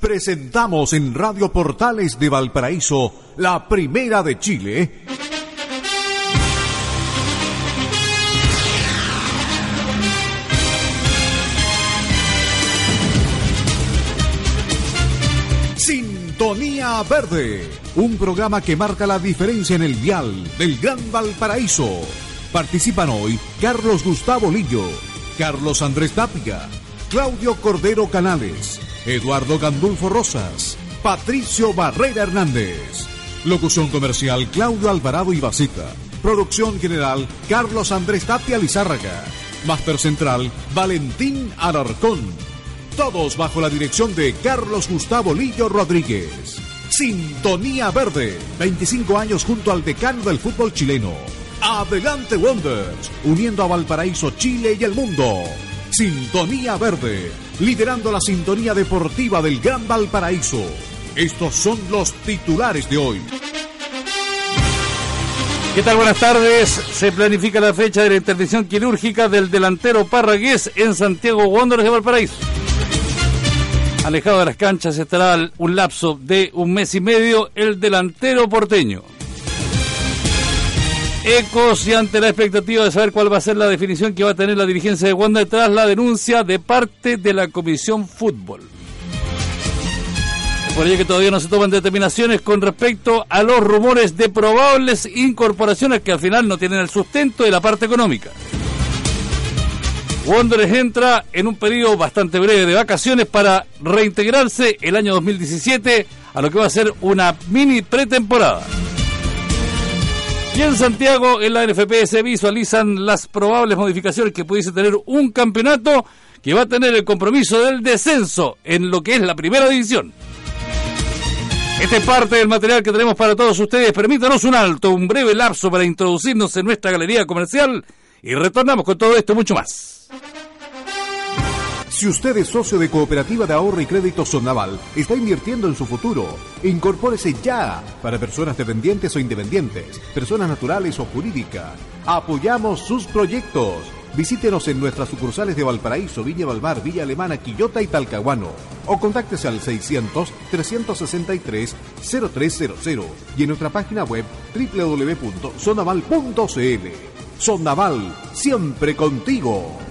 Presentamos en Radio Portales de Valparaíso, la primera de Chile. Sintonía Verde, un programa que marca la diferencia en el vial del Gran Valparaíso. Participan hoy Carlos Gustavo Lillo, Carlos Andrés Tapia, Claudio Cordero Canales, Eduardo Gandulfo Rosas, Patricio Barrera Hernández. Locución comercial Claudio Alvarado y. Producción general Carlos Andrés Tapia Lizárraga. Máster central Valentín Alarcón. Todos bajo la dirección de Carlos Gustavo Lillo Rodríguez. Sintonía Verde, 25 años junto al decano del fútbol chileno. Adelante Wonders, uniendo a Valparaíso, Chile y el mundo. Sintonía Verde, liderando la sintonía deportiva del Gran Valparaíso. Estos son los titulares de hoy. ¿Qué tal? Buenas tardes. Se planifica la fecha de la intervención quirúrgica del delantero Parragués en Santiago Wanderers de Valparaíso. Alejado de las canchas estará un lapso de un mes y medio el delantero porteño. Ecos y ante la expectativa de saber cuál va a ser la definición que va a tener la dirigencia de Wanda tras la denuncia de parte de la Comisión Fútbol. Por ello que todavía no se toman determinaciones con respecto a los rumores de probables incorporaciones que al final no tienen el sustento de la parte económica. Wanderers entra en un periodo bastante breve de vacaciones para reintegrarse el año 2017 a lo que va a ser una mini pretemporada. En Santiago, en la NFP, se visualizan las probables modificaciones que pudiese tener un campeonato que va a tener el compromiso del descenso en lo que es la primera división. Este es parte del material que tenemos para todos ustedes. Permítanos un alto, un breve lapso para introducirnos en nuestra galería comercial y retornamos con todo esto mucho más. Si usted es socio de Cooperativa de Ahorro y Crédito Sonnaval, está invirtiendo en su futuro. Incorpórese ya para personas dependientes o independientes, personas naturales o jurídicas. Apoyamos sus proyectos. Visítenos en nuestras sucursales de Valparaíso, Viña Valmar, Villa Alemana, Quillota y Talcahuano. O contáctese al 600-363-0300 y en nuestra página web www.sonaval.cl. Sonaval, siempre contigo.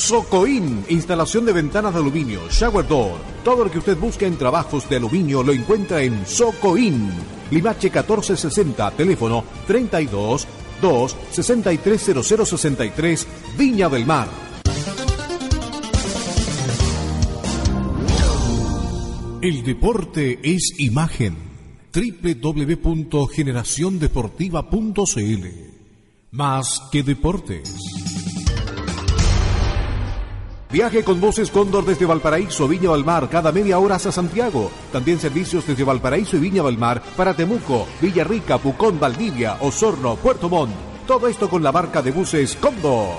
Socoin, instalación de ventanas de aluminio, shower door. Todo lo que usted busca en trabajos de aluminio lo encuentra en Socoin. Limache 1460, teléfono 32 2 630063, Viña del Mar. El deporte es imagen. www.generaciondeportiva.cl Más que deportes. Viaje con buses Cóndor desde Valparaíso, Viña del Mar, cada media hora hacia Santiago. También servicios desde Valparaíso y Viña del Mar para Temuco, Villarrica, Pucón, Valdivia, Osorno, Puerto Montt. Todo esto con la marca de buses Cóndor.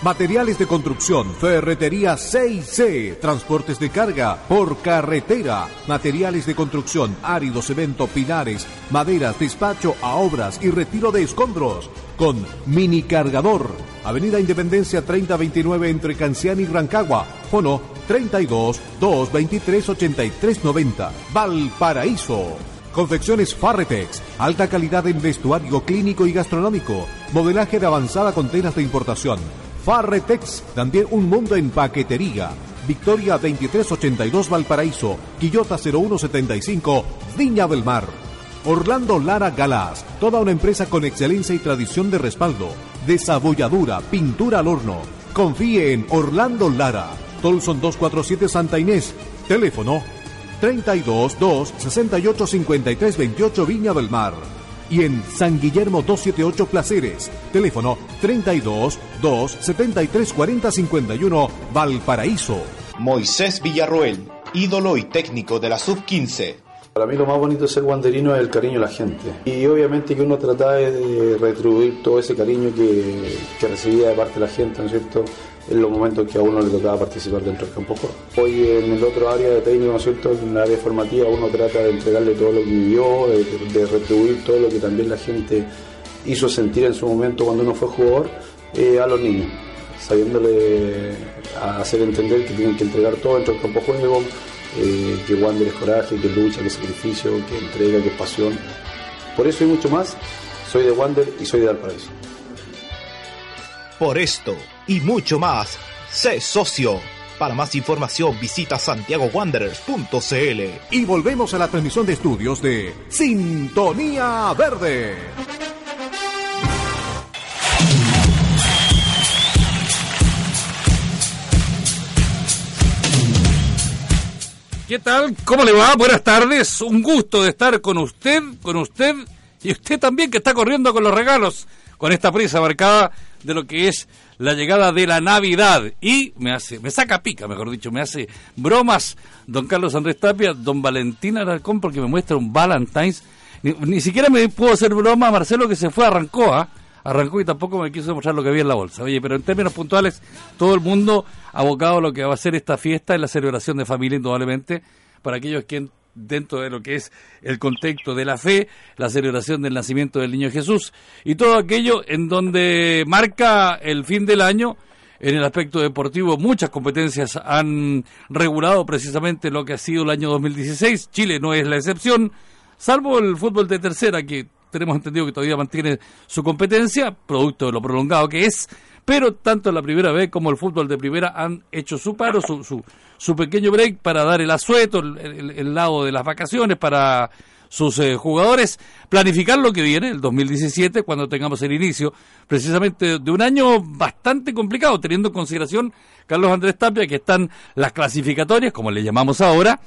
Materiales de construcción, ferretería 6C, transportes de carga por carretera, materiales de construcción, árido, cemento, pilares, maderas, despacho a obras y retiro de escombros con mini cargador. Avenida Independencia 3029 entre Cancián y Rancagua. Fono 32 223 8390. Valparaíso. Confecciones Farretex, alta calidad en vestuario clínico y gastronómico, modelaje de avanzada con telas de importación. Farretex, también un mundo en paquetería. Victoria 2382 Valparaíso, Quillota 0175, Viña del Mar. Orlando Lara Galás, toda una empresa con excelencia y tradición de respaldo, desabolladura, pintura al horno. Confíe en Orlando Lara, Tolson 247 Santa Inés, teléfono 32 2 68 53 28 Viña del Mar. Y en San Guillermo 278 Placeres, teléfono 32 2 73 40 51 Valparaíso. Moisés Villarroel, ídolo y técnico de la Sub-15. Para mí lo más bonito de ser guanderino es el cariño de la gente. Y obviamente que uno trata de retribuir todo ese cariño que, que recibía de parte de la gente, ¿no es cierto? En los momentos que a uno le tocaba participar dentro del campo Hoy en el otro área de técnico, ¿no es cierto? En la área formativa uno trata de entregarle todo lo que vivió, de, de retribuir todo lo que también la gente hizo sentir en su momento cuando uno fue jugador eh, a los niños, sabiéndole hacer entender que tienen que entregar todo dentro del campo juego, eh, que Wander es coraje, que lucha, que es sacrificio, que entrega, que es pasión. Por eso y mucho más, soy de Wander y soy de Valparaíso. Por esto y mucho más, sé socio. Para más información visita santiagowanderers.cl. Y volvemos a la transmisión de estudios de Sintonía Verde. ¿Qué tal? ¿Cómo le va? Buenas tardes. Un gusto de estar con usted, con usted y usted también que está corriendo con los regalos, con esta prisa marcada de lo que es la llegada de la Navidad. Y me hace, me saca pica, mejor dicho, me hace bromas don Carlos Andrés Tapia, don Valentín Alarcón, porque me muestra un Valentine's. Ni, siquiera me puedo hacer broma Marcelo que se fue, arrancó, ¿ah? Arrancó y tampoco me quiso mostrar lo que había en la bolsa. Oye, pero en términos puntuales, todo el mundo abocado a lo que va a ser esta fiesta en la celebración de familia, indudablemente, para aquellos que dentro de lo que es el contexto de la fe, la celebración del nacimiento del niño Jesús y todo aquello en donde marca el fin del año. En el aspecto deportivo, muchas competencias han regulado precisamente lo que ha sido el año 2016. Chile no es la excepción, salvo el fútbol de tercera, que tenemos entendido que todavía mantiene su competencia, producto de lo prolongado que es, pero tanto la primera vez como el fútbol de primera han hecho su paro, su, su, su pequeño break para dar el asueto, el, lado de las vacaciones para sus eh, jugadores, planificar lo que viene, el 2017, cuando tengamos el inicio precisamente de un año bastante complicado, teniendo en consideración, Carlos Andrés Tapia, que están las clasificatorias, como le llamamos ahora,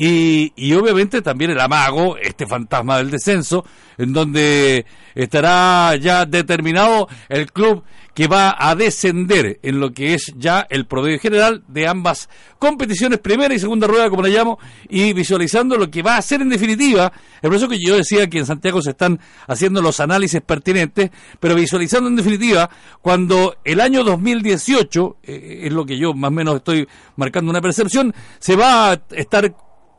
y, obviamente también el amago, este fantasma del descenso, en donde estará ya determinado el club que va a descender en lo que es ya el promedio general de ambas competiciones, primera y segunda rueda, como le llamo, y visualizando lo que va a ser en definitiva, el proceso que yo decía que en Santiago se están haciendo los análisis pertinentes, pero visualizando en definitiva cuando el año 2018, eh, es lo que yo más o menos estoy marcando una percepción, se va a estar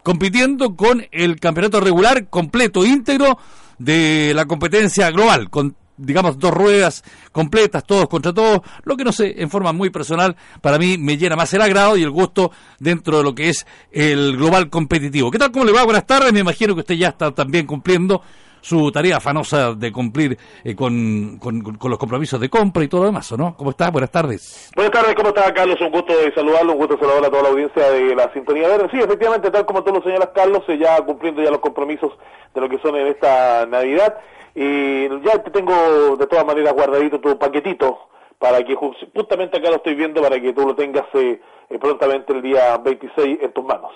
compitiendo con el campeonato regular completo, íntegro de la competencia global, con digamos dos ruedas completas, todos contra todos, lo que no sé, en forma muy personal, para mí me llena más el agrado y el gusto dentro de lo que es el global competitivo. ¿Qué tal? ¿Cómo le va? Buenas tardes, me imagino que usted ya está también cumpliendo su tarea afanosa de cumplir eh, con, con, los compromisos de compra y todo lo demás, ¿no? ¿Cómo está? Buenas tardes. Buenas tardes, ¿cómo está Carlos? Un gusto de saludarlo, un gusto de saludar a toda la audiencia de la Sintonía Verde. Sí, efectivamente, tal como tú lo señalas, Carlos, ya cumpliendo ya los compromisos de lo que son en esta Navidad. Y ya te tengo de todas maneras guardadito tu paquetito para que justamente acá lo estoy viendo para que tú lo tengas eh, eh, prontamente el día 26 en tus manos.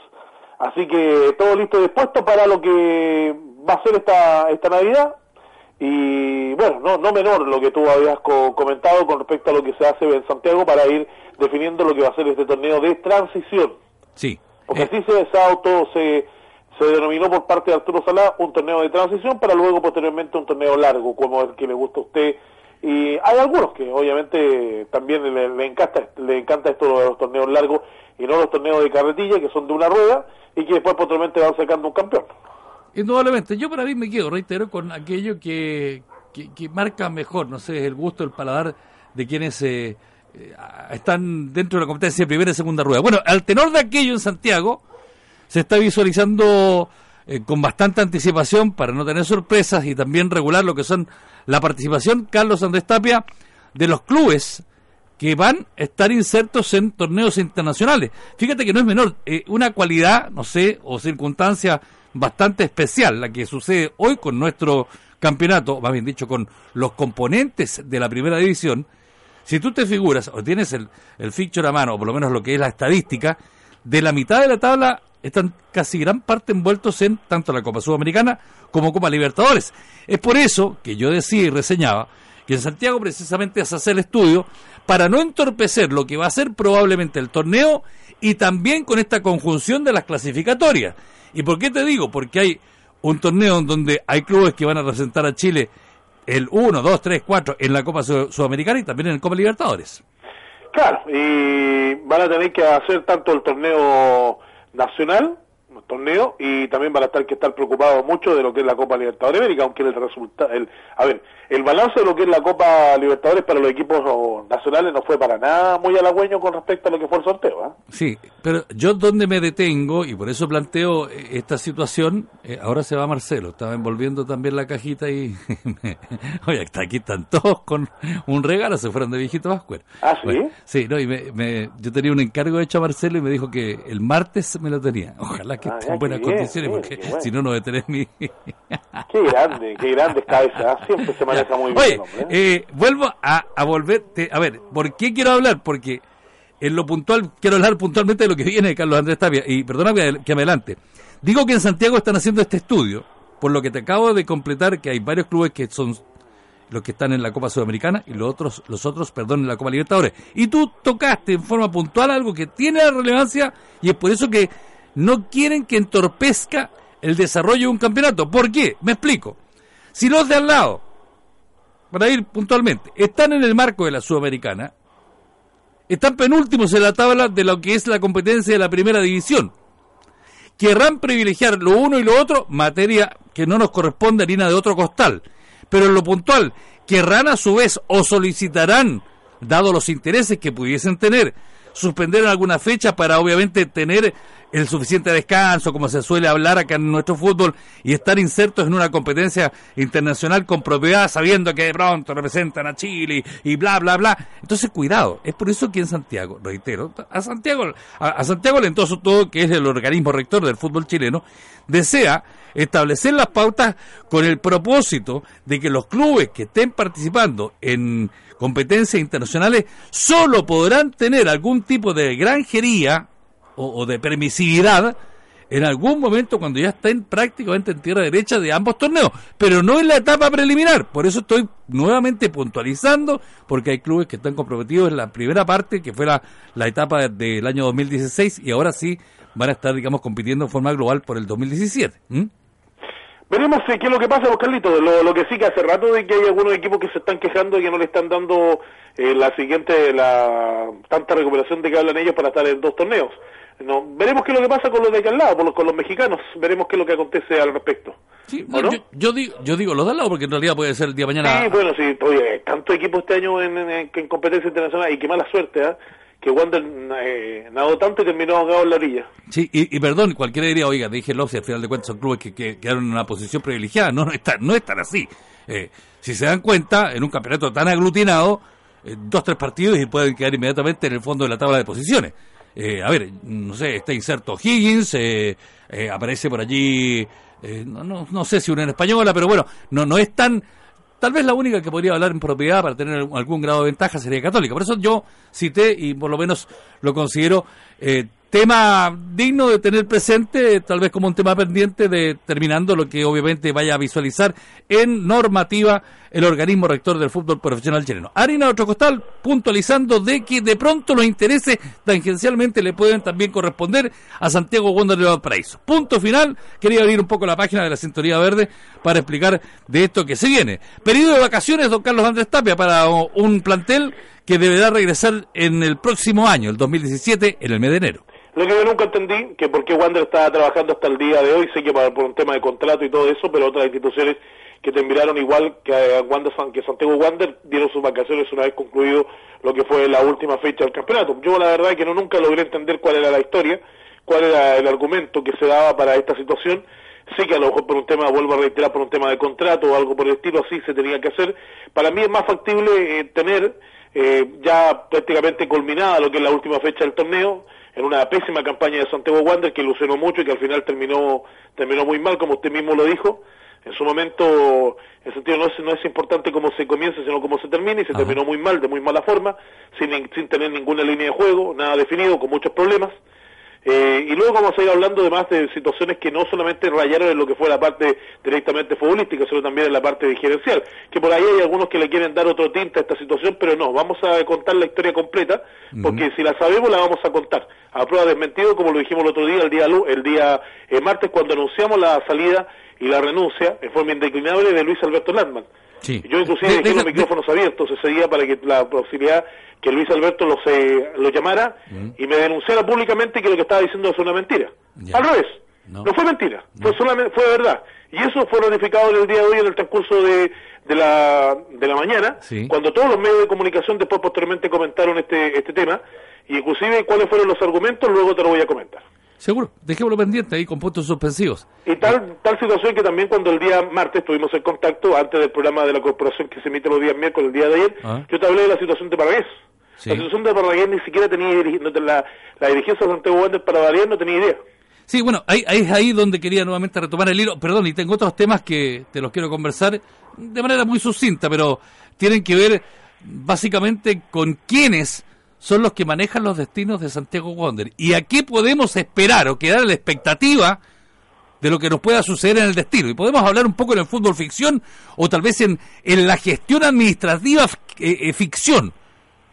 Así que todo listo y dispuesto para lo que va a ser esta, esta Navidad. Y bueno, no, no menor lo que tú habías comentado con respecto a lo que se hace en Santiago para ir definiendo lo que va a ser este torneo de transición. Sí. Porque así se, ese auto se, se denominó por parte de Arturo Salá un torneo de transición para luego posteriormente un torneo largo, como el que le gusta a usted. Y hay algunos que obviamente también le, le encanta, le encanta esto de los torneos largos y no los torneos de carretilla que son de una rueda y que después posteriormente van sacando un campeón. Indudablemente, yo para mí me quedo, reitero, con aquello que, que, marca mejor, no sé, el gusto, el paladar de quienes eh, eh, están dentro de la competencia de primera y segunda rueda. Bueno, al tenor de aquello en Santiago, se está visualizando eh, con bastante anticipación para no tener sorpresas y también regular lo que son la participación, Carlos Andrés Tapia, de los clubes que van a estar insertos en torneos internacionales. Fíjate que no es menor, una cualidad, no sé, o circunstancia bastante especial la que sucede hoy con nuestro campeonato, más bien dicho, con los componentes de la primera división. Si tú te figuras o tienes el, el fixture a mano, o por lo menos lo que es la estadística, de la mitad de la tabla están casi gran parte envueltos en tanto la Copa Sudamericana como Copa Libertadores. Es por eso que yo decía y reseñaba que en Santiago precisamente se hace el estudio para no entorpecer lo que va a ser probablemente el torneo y también con esta conjunción de las clasificatorias. ¿Y por qué te digo? Porque hay un torneo en donde hay clubes que van a representar a Chile el 1, 2, 3, 4 en la Copa Sudamericana y también en el Copa Libertadores. Claro, y van a tener que hacer tanto el torneo nacional, torneo y también van a estar que estar preocupados mucho de lo que es la Copa Libertadores América, aunque el resultado, el, a ver, el balance de lo que es la Copa Libertadores para los equipos nacionales no fue para nada muy halagüeño con respecto a lo que fue el sorteo. ¿eh? Sí, pero yo donde me detengo y por eso planteo eh, esta situación, eh, ahora se va Marcelo, estaba envolviendo también la cajita y, oye, está aquí están todos con un regalo, se fueron de viejito Vascuer. Ah, sí. sí, no, y me, yo tenía un encargo hecho a Marcelo y me dijo que el martes me lo tenía. Ojalá que ah, en buenas condiciones, porque si no, no voy a tener mi. qué grande, qué grande cabeza, siempre se maneja muy bien. Oye, ¿eh? vuelvo a, a volverte, a ver, ¿por qué quiero hablar? Porque en lo puntual, quiero hablar puntualmente de lo que viene de Carlos Andrés Tapia, y perdona que me adelante. Digo que en Santiago están haciendo este estudio, por lo que te acabo de completar que hay varios clubes que son los que están en la Copa Sudamericana y los otros, los otros, perdón, en la Copa Libertadores. Y tú tocaste en forma puntual algo que tiene relevancia y es por eso que no quieren que entorpezca el desarrollo de un campeonato. ¿Por qué? Me explico. Si los de al lado, para ir puntualmente, están en el marco de la Sudamericana, están penúltimos en la tabla de lo que es la competencia de la primera división. Querrán privilegiar lo uno y lo otro, materia que no nos corresponde harina de otro costal. Pero en lo puntual, querrán a su vez o solicitarán, dado los intereses que pudiesen tener, suspender alguna fecha para obviamente tener el suficiente descanso, como se suele hablar acá en nuestro fútbol, y estar insertos en una competencia internacional con propiedad, sabiendo que de pronto representan a Chile y bla, bla, bla. Entonces, cuidado. Es por eso que en Santiago, reitero, a Santiago, a, Santiago Lentoso todo, que es el organismo rector del fútbol chileno, desea establecer las pautas con el propósito de que los clubes que estén participando en competencias internacionales solo podrán tener algún tipo de granjería o, de permisividad en algún momento cuando ya estén prácticamente en tierra derecha de ambos torneos, pero no en la etapa preliminar. Por eso estoy nuevamente puntualizando, porque hay clubes que están comprometidos en la primera parte, que fue la, etapa del año 2016, y ahora sí van a estar, digamos, compitiendo en forma global por el 2017. Veremos eh, qué es lo que pasa, Carlitos. Lo, lo que sí que hace rato de que hay algunos equipos que se están quejando y que no le están dando eh, la siguiente, la tanta recuperación de que hablan ellos para estar en dos torneos. No, veremos qué es lo que pasa con los de acá al lado, con los, mexicanos, veremos qué es lo que acontece al respecto. Sí, yo, digo, yo digo los de al lado porque en realidad puede ser el día de mañana. Sí, bueno, sí, oye, tanto equipo este año en, en, competencia internacional y qué mala suerte, ¿eh? que Wander eh, nadó tanto y terminó ahogado en la orilla. Sí, y, perdón, cualquiera diría, oiga, dije si al final de cuentas son clubes que, quedaron en una posición privilegiada. No, no están, no están así. Eh, si se dan cuenta, en un campeonato tan aglutinado, eh, dos, tres partidos y pueden quedar inmediatamente en el fondo de la tabla de posiciones. Eh, a ver, no sé, está inserto Higgins, eh, eh, aparece por allí, no, no, no, sé si una en española, pero bueno, no, no es tan... Tal vez la única que podría hablar en propiedad para tener algún grado de ventaja sería Católica. Por eso yo cité y por lo menos lo considero tema digno de tener presente, tal vez como un tema pendiente de terminando lo que obviamente vaya a visualizar en normativa el organismo rector del fútbol profesional chileno. Harina Otro Costal puntualizando de que de pronto los intereses tangencialmente le pueden también corresponder a Santiago Wander de Valparaíso. Punto final, quería abrir un poco la página de la Sintonía Verde para explicar de esto que se viene. Periodo de vacaciones, don Carlos Andrés Tapia, para un plantel que deberá regresar en el próximo año, el 2017, en el mes de enero. Lo que yo nunca entendí, que por qué Wander estaba trabajando hasta el día de hoy, sé que por, un tema de contrato y todo eso, pero otras instituciones que te enviaron igual que a Wander, que Santiago Wander dieron sus vacaciones una vez concluido lo que fue la última fecha del campeonato. Yo la verdad es que no nunca logré entender cuál era la historia, cuál era el argumento que se daba para esta situación. Sé que a lo mejor por un tema, vuelvo a reiterar, por un tema de contrato o algo por el estilo así se tenía que hacer. Para mí es más factible eh, tener eh, ya prácticamente culminada lo que es la última fecha del torneo, en una pésima campaña de Santiago Wander que ilusionó mucho y que al final terminó terminó muy mal, como usted mismo lo dijo. En su momento, en sentido, no es, no es importante cómo se comienza, sino cómo se termina, y se terminó muy mal, de muy mala forma, sin, sin tener ninguna línea de juego, nada definido, con muchos problemas. Eh, y luego vamos a ir hablando además de situaciones que no solamente rayaron en lo que fue la parte directamente futbolística, sino también en la parte gerencial, que por ahí hay algunos que le quieren dar otro tinte a esta situación, pero no, vamos a contar la historia completa, porque si la sabemos la vamos a contar, a prueba desmentido, como lo dijimos el otro día, el día, el día eh, martes, cuando anunciamos la salida y la renuncia en forma indeclinable de Luis Alberto Landman. Yo inclusive dejé los micrófonos abiertos ese día para que la posibilidad que Luis Alberto lo llamara mm. y me denunciara públicamente que lo que estaba diciendo es una mentira. Al revés, No, fue mentira, fue solamente fue verdad. Y eso fue notificado en el día de hoy en el transcurso de, de, la, de la mañana, cuando todos los medios de comunicación después posteriormente comentaron este, este tema, y inclusive cuáles fueron los argumentos, luego te lo voy a comentar. Seguro, dejémoslo pendiente ahí con puntos suspensivos. Y tal, tal situación que también cuando el día martes estuvimos en contacto, antes del programa de la corporación que se emite los días miércoles, el día de ayer, ah. yo te hablé de la situación de Paragués. La situación de Paragués ni siquiera tenía la, la dirigencia de Santiago Wander para Paragués no tenía idea. Sí, bueno, ahí, ahí es ahí donde quería nuevamente retomar el hilo. Perdón, y tengo otros temas que te los quiero conversar de manera muy sucinta, pero tienen que ver básicamente con quiénes son los que manejan los destinos de Santiago Wander. ¿Y a qué podemos esperar o quedar la expectativa de lo que nos pueda suceder en el destino? Y podemos hablar un poco en el fútbol ficción o tal vez en, en la gestión administrativa eh, eh, ficción,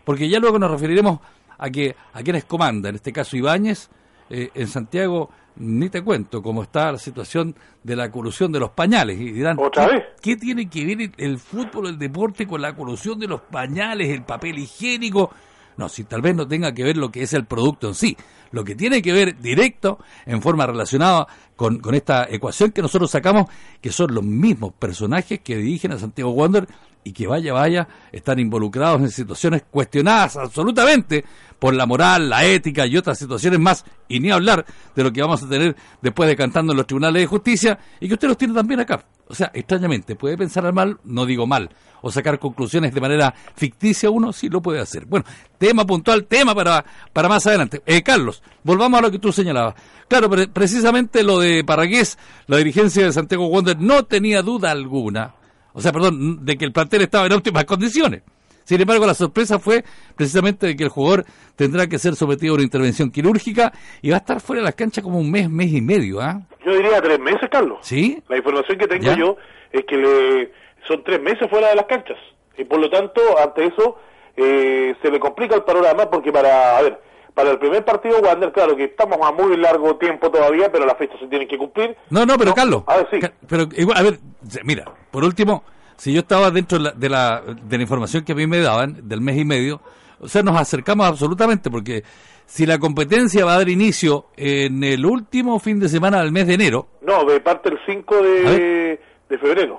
porque ya luego nos referiremos a que a quienes comandan, en este caso Ibáñez, eh, en Santiago, ni te cuento cómo está la situación de la colusión de los pañales. Y dirán, ¿Otra ¿qué, vez? ¿qué tiene que ver el fútbol, el deporte con la colusión de los pañales, el papel higiénico? No, si tal vez no tenga que ver lo que es el producto en sí. Lo que tiene que ver directo, en forma relacionada con, con esta ecuación que nosotros sacamos, que son los mismos personajes que dirigen a Santiago Wander y que vaya, vaya, están involucrados en situaciones cuestionadas absolutamente por la moral, la ética y otras situaciones más, y ni hablar de lo que vamos a tener después de cantando en los tribunales de justicia, y que usted los tiene también acá. O sea, extrañamente, puede pensar al mal, no digo mal, o sacar conclusiones de manera ficticia uno, sí lo puede hacer. Bueno, tema puntual, tema para, para más adelante. Eh, Carlos, volvamos a lo que tú señalabas. Claro, precisamente lo de Parragués, la dirigencia de Santiago Wander no tenía duda alguna o sea, perdón, de que el plantel estaba en óptimas condiciones. Sin embargo, la sorpresa fue precisamente de que el jugador tendrá que ser sometido a una intervención quirúrgica y va a estar fuera de la cancha como un mes, mes y medio. ¿ah? Yo diría tres meses, Carlos. ¿Sí? La información que tengo yo es que le... son tres meses fuera de las canchas. Y por lo tanto, ante eso, eh, se le complica el panorama porque para, a ver, para el primer partido Wander, claro que estamos a muy largo tiempo todavía, pero las fechas se tienen que cumplir. No, no, pero Carlos. A ver, sí. Pero igual, a ver, mira, por último, si yo estaba dentro de la, de la, información que a mí me daban, del mes y medio, o sea, nos acercamos absolutamente, porque si la competencia va a dar inicio en el último fin de semana del mes de enero. No, de parte del 5 de, de febrero.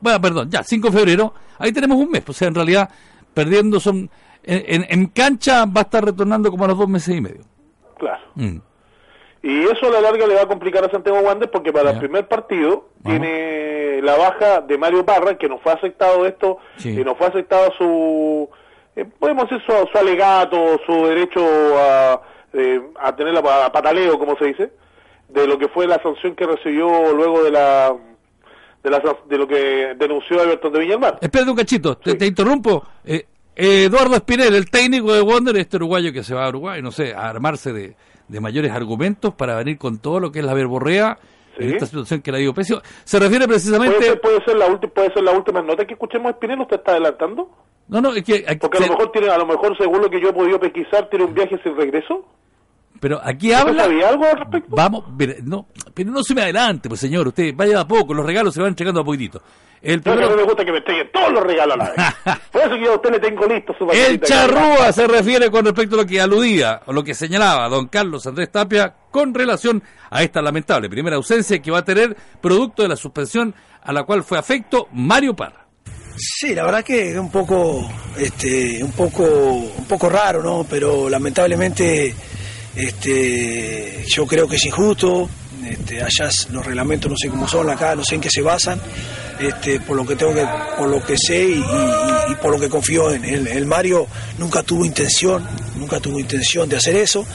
Bueno, perdón, ya, 5 de febrero, ahí tenemos un mes, o sea, en realidad, perdiendo son en, cancha va a estar retornando como a los dos meses y medio. Claro. Mm. Y eso a la larga le va a complicar a Santiago Wanderers porque para el primer partido tiene la baja de Mario Parra, que nos fue aceptado esto, y nos fue aceptado su, eh, podemos decir su, alegato, su derecho a, eh, a tener la pataleo, como se dice, de lo que fue la sanción que recibió luego de la de, la, de lo que denunció Alberto de Villalmar. Espera un cachito, te, interrumpo. Eh, Eduardo Espinel, el técnico de Wonder, este uruguayo que se va a Uruguay, no sé, a armarse de, mayores argumentos para venir con todo lo que es la verborrea en esta situación que le dio precio. Se refiere precisamente... ¿Puede ser, la, puede ser la última nota que escuchemos Espinel? ¿Usted está adelantando? No, no, es que... Porque a lo mejor tiene, a lo mejor según lo que yo he podido pesquisar, tiene un viaje sin regreso. Pero aquí habla. ¿Sabía algo al respecto? Vamos, no, pero no se me adelante, pues señor, usted vaya a poco, los regalos se van entregando a poquitito. El primero... No, me gusta que me entreguen todos los regalos a la vez. Por eso que yo a usted le tengo listo su El charrúa se refiere con respecto a lo que aludía, o lo que señalaba don Carlos Andrés Tapia con relación a esta lamentable primera ausencia que va a tener producto de la suspensión a la cual fue afecto Mario Parra. Sí, la verdad que es un poco, este, un poco, un poco raro, ¿no? Pero lamentablemente este, yo creo que es injusto, este, allá los reglamentos no sé cómo son acá, no sé en qué se basan, este, por lo que tengo que, por lo que sé y, por lo que confío en el, el, Mario nunca tuvo intención, nunca tuvo intención de hacer eso,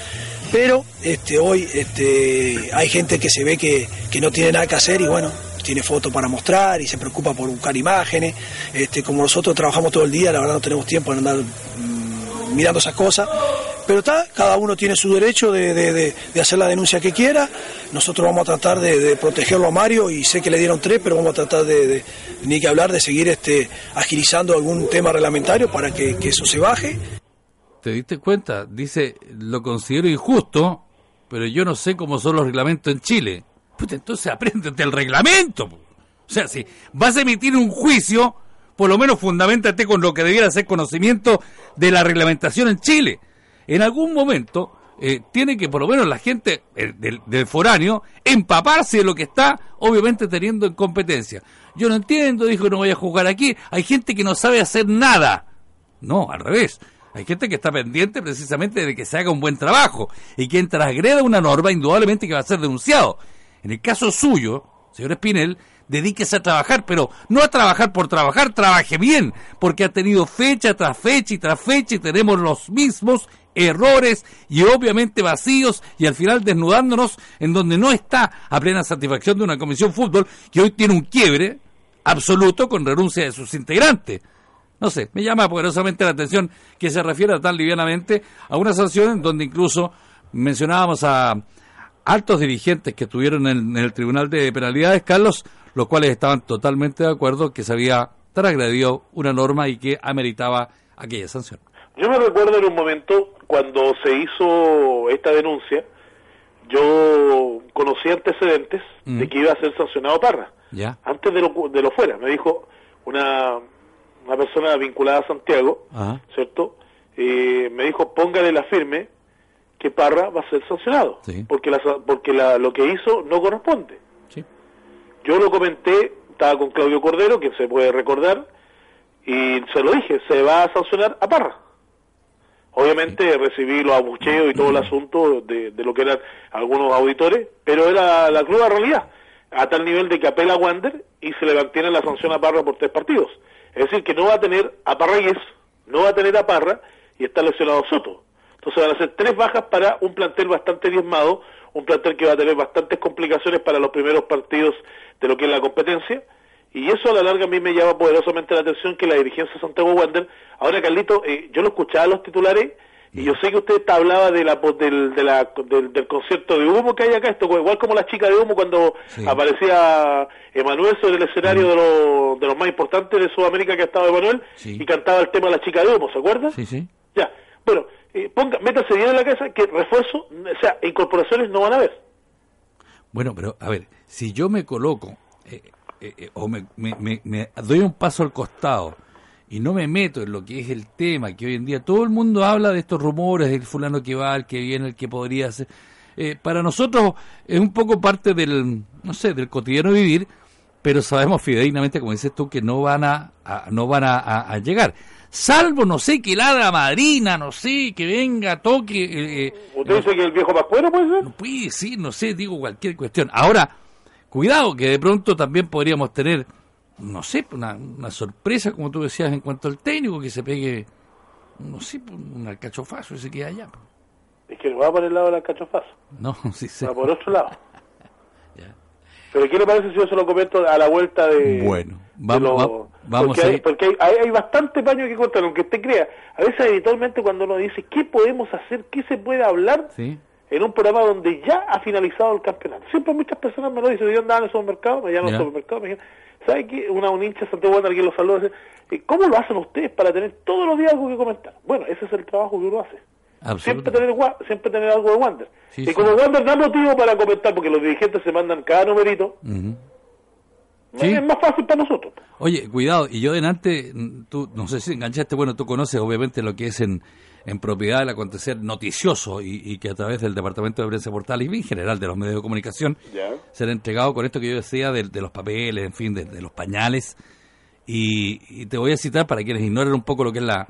pero este, hoy este, hay gente que se ve que, que no tiene nada que hacer y bueno, tiene fotos para mostrar y se preocupa por buscar imágenes, este, como nosotros trabajamos todo el día, la verdad no tenemos tiempo de andar mm, mirando esas cosas pero está, cada uno tiene su derecho de, hacer la denuncia que quiera. Nosotros vamos a tratar de, protegerlo a Mario y sé que le dieron tres, pero vamos a tratar de, ni que hablar, de seguir este, agilizando algún tema reglamentario para que, eso se baje. ¿Te diste cuenta? Dice, lo considero injusto, pero yo no sé cómo son los reglamentos en Chile. Puta, entonces apréndete el reglamento. O sea, si vas a emitir un juicio, por lo menos fundamentate con lo que debiera ser conocimiento de la reglamentación en Chile. En algún momento eh, tiene que por lo menos la gente del, del, foráneo empaparse de lo que está obviamente teniendo en competencia. Yo no entiendo, dijo, no voy a jugar aquí. Hay gente que no sabe hacer nada. No, al revés. Hay gente que está pendiente precisamente de que se haga un buen trabajo y quien transgreda una norma indudablemente que va a ser denunciado. En el caso suyo, señor Espinel, dedíquese a trabajar, pero no a trabajar por trabajar, trabaje bien, porque ha tenido fecha tras fecha y tras fecha y tenemos los mismos errores y obviamente vacíos y al final desnudándonos en donde no está a plena satisfacción de una comisión fútbol que hoy tiene un quiebre absoluto con renuncia de sus integrantes. No sé, me llama poderosamente la atención que se refiera tan livianamente a una sanción en donde incluso mencionábamos a altos dirigentes que estuvieron en, el Tribunal de Penalidades, Carlos, los cuales estaban totalmente de acuerdo que se había transgredido una norma y que ameritaba aquella sanción. Yo me recuerdo en un momento cuando se hizo esta denuncia, yo conocí antecedentes de mm. que iba a ser sancionado Parra. Ya. Antes de lo, de lo fuera, me dijo una, una persona vinculada a Santiago, ¿cierto? Eh, me dijo, póngale la firme que Parra va a ser sancionado, porque, la, porque la, lo que hizo no corresponde. Yo lo comenté, estaba con Claudio Cordero, que se puede recordar, y se lo dije, se va a sancionar a Parra. Obviamente recibí los abucheos y todo el asunto de, de, lo que eran algunos auditores, pero era la cruda realidad, a tal nivel de que apela a Wander y se le mantiene la sanción a Parra por tres partidos. Es decir, que no va a tener a Parragués, no va a tener a Parra y está lesionado Soto. Entonces van a ser tres bajas para un plantel bastante diezmado, un plantel que va a tener bastantes complicaciones para los primeros partidos de lo que es la competencia. Y eso a la larga a mí me llama poderosamente la atención que la dirigencia de Santiago Wander, ahora Carlito, eh, yo lo escuchaba a los titulares y yo sé que usted hablaba de la, del, de la, del, concierto de humo que hay acá, esto igual como la chica de humo cuando aparecía Emanuel sobre el escenario de, los, de los más importantes de Sudamérica que ha estado Emanuel y cantaba el tema de la chica de humo, ¿se acuerda? Sí, sí. Ya, bueno, eh, ponga, métase bien en la casa que refuerzo, o sea, incorporaciones no van a haber. Bueno, pero a ver, si yo me coloco eh, eh, o me, me, me doy un paso al costado y no me meto en lo que es el tema, que hoy en día todo el mundo habla de estos rumores, del fulano que va, el que viene, el que podría ser. Eh, para nosotros es un poco parte del, no sé, del cotidiano vivir, pero sabemos fidedignamente, como dices tú, que no van a, no van a, llegar. Salvo, no sé, que la madrina, no sé, que venga, toque. Eh, eh ¿Usted dice que el viejo Pascuero puede ser? No puede, sí, no sé, digo cualquier cuestión. Ahora, cuidado, que de pronto también podríamos tener no sé, una, una sorpresa, como tú decías, en cuanto al técnico, que se pegue, no sé, un alcachofazo y se queda allá. Es que no va por el lado del alcachofazo. No, sí, sí. Va por otro lado. Pero ¿qué le parece si yo se lo comento a la vuelta de... Bueno, vamos, vamos porque, hay, porque hay, hay, bastante paño que contar, aunque usted crea. A veces habitualmente cuando uno dice, ¿qué podemos hacer? ¿Qué se puede hablar? Sí en un programa donde ya ha finalizado el campeonato. Siempre muchas personas me lo dicen, yo andaba en el supermercado, me llaman al supermercado, me dicen, ¿sabe qué? Una, un hincha Santiago Wander que lo saluda, ¿cómo lo hacen ustedes para tener todos los días algo que comentar? Bueno, ese es el trabajo que uno hace. Siempre tener, siempre tener algo de Wander. y como Wander da motivo para comentar, porque los dirigentes se mandan cada numerito, es más fácil para nosotros. Oye, cuidado, y yo delante, tú, no sé si enganchaste, bueno, tú conoces obviamente lo que es en en propiedad del acontecer noticioso y, que a través del Departamento de Prensa Portal y en general de los medios de comunicación se ha entregado con esto que yo decía de, los papeles, en fin, de, los pañales. Y, te voy a citar para quienes ignoren un poco lo que es la,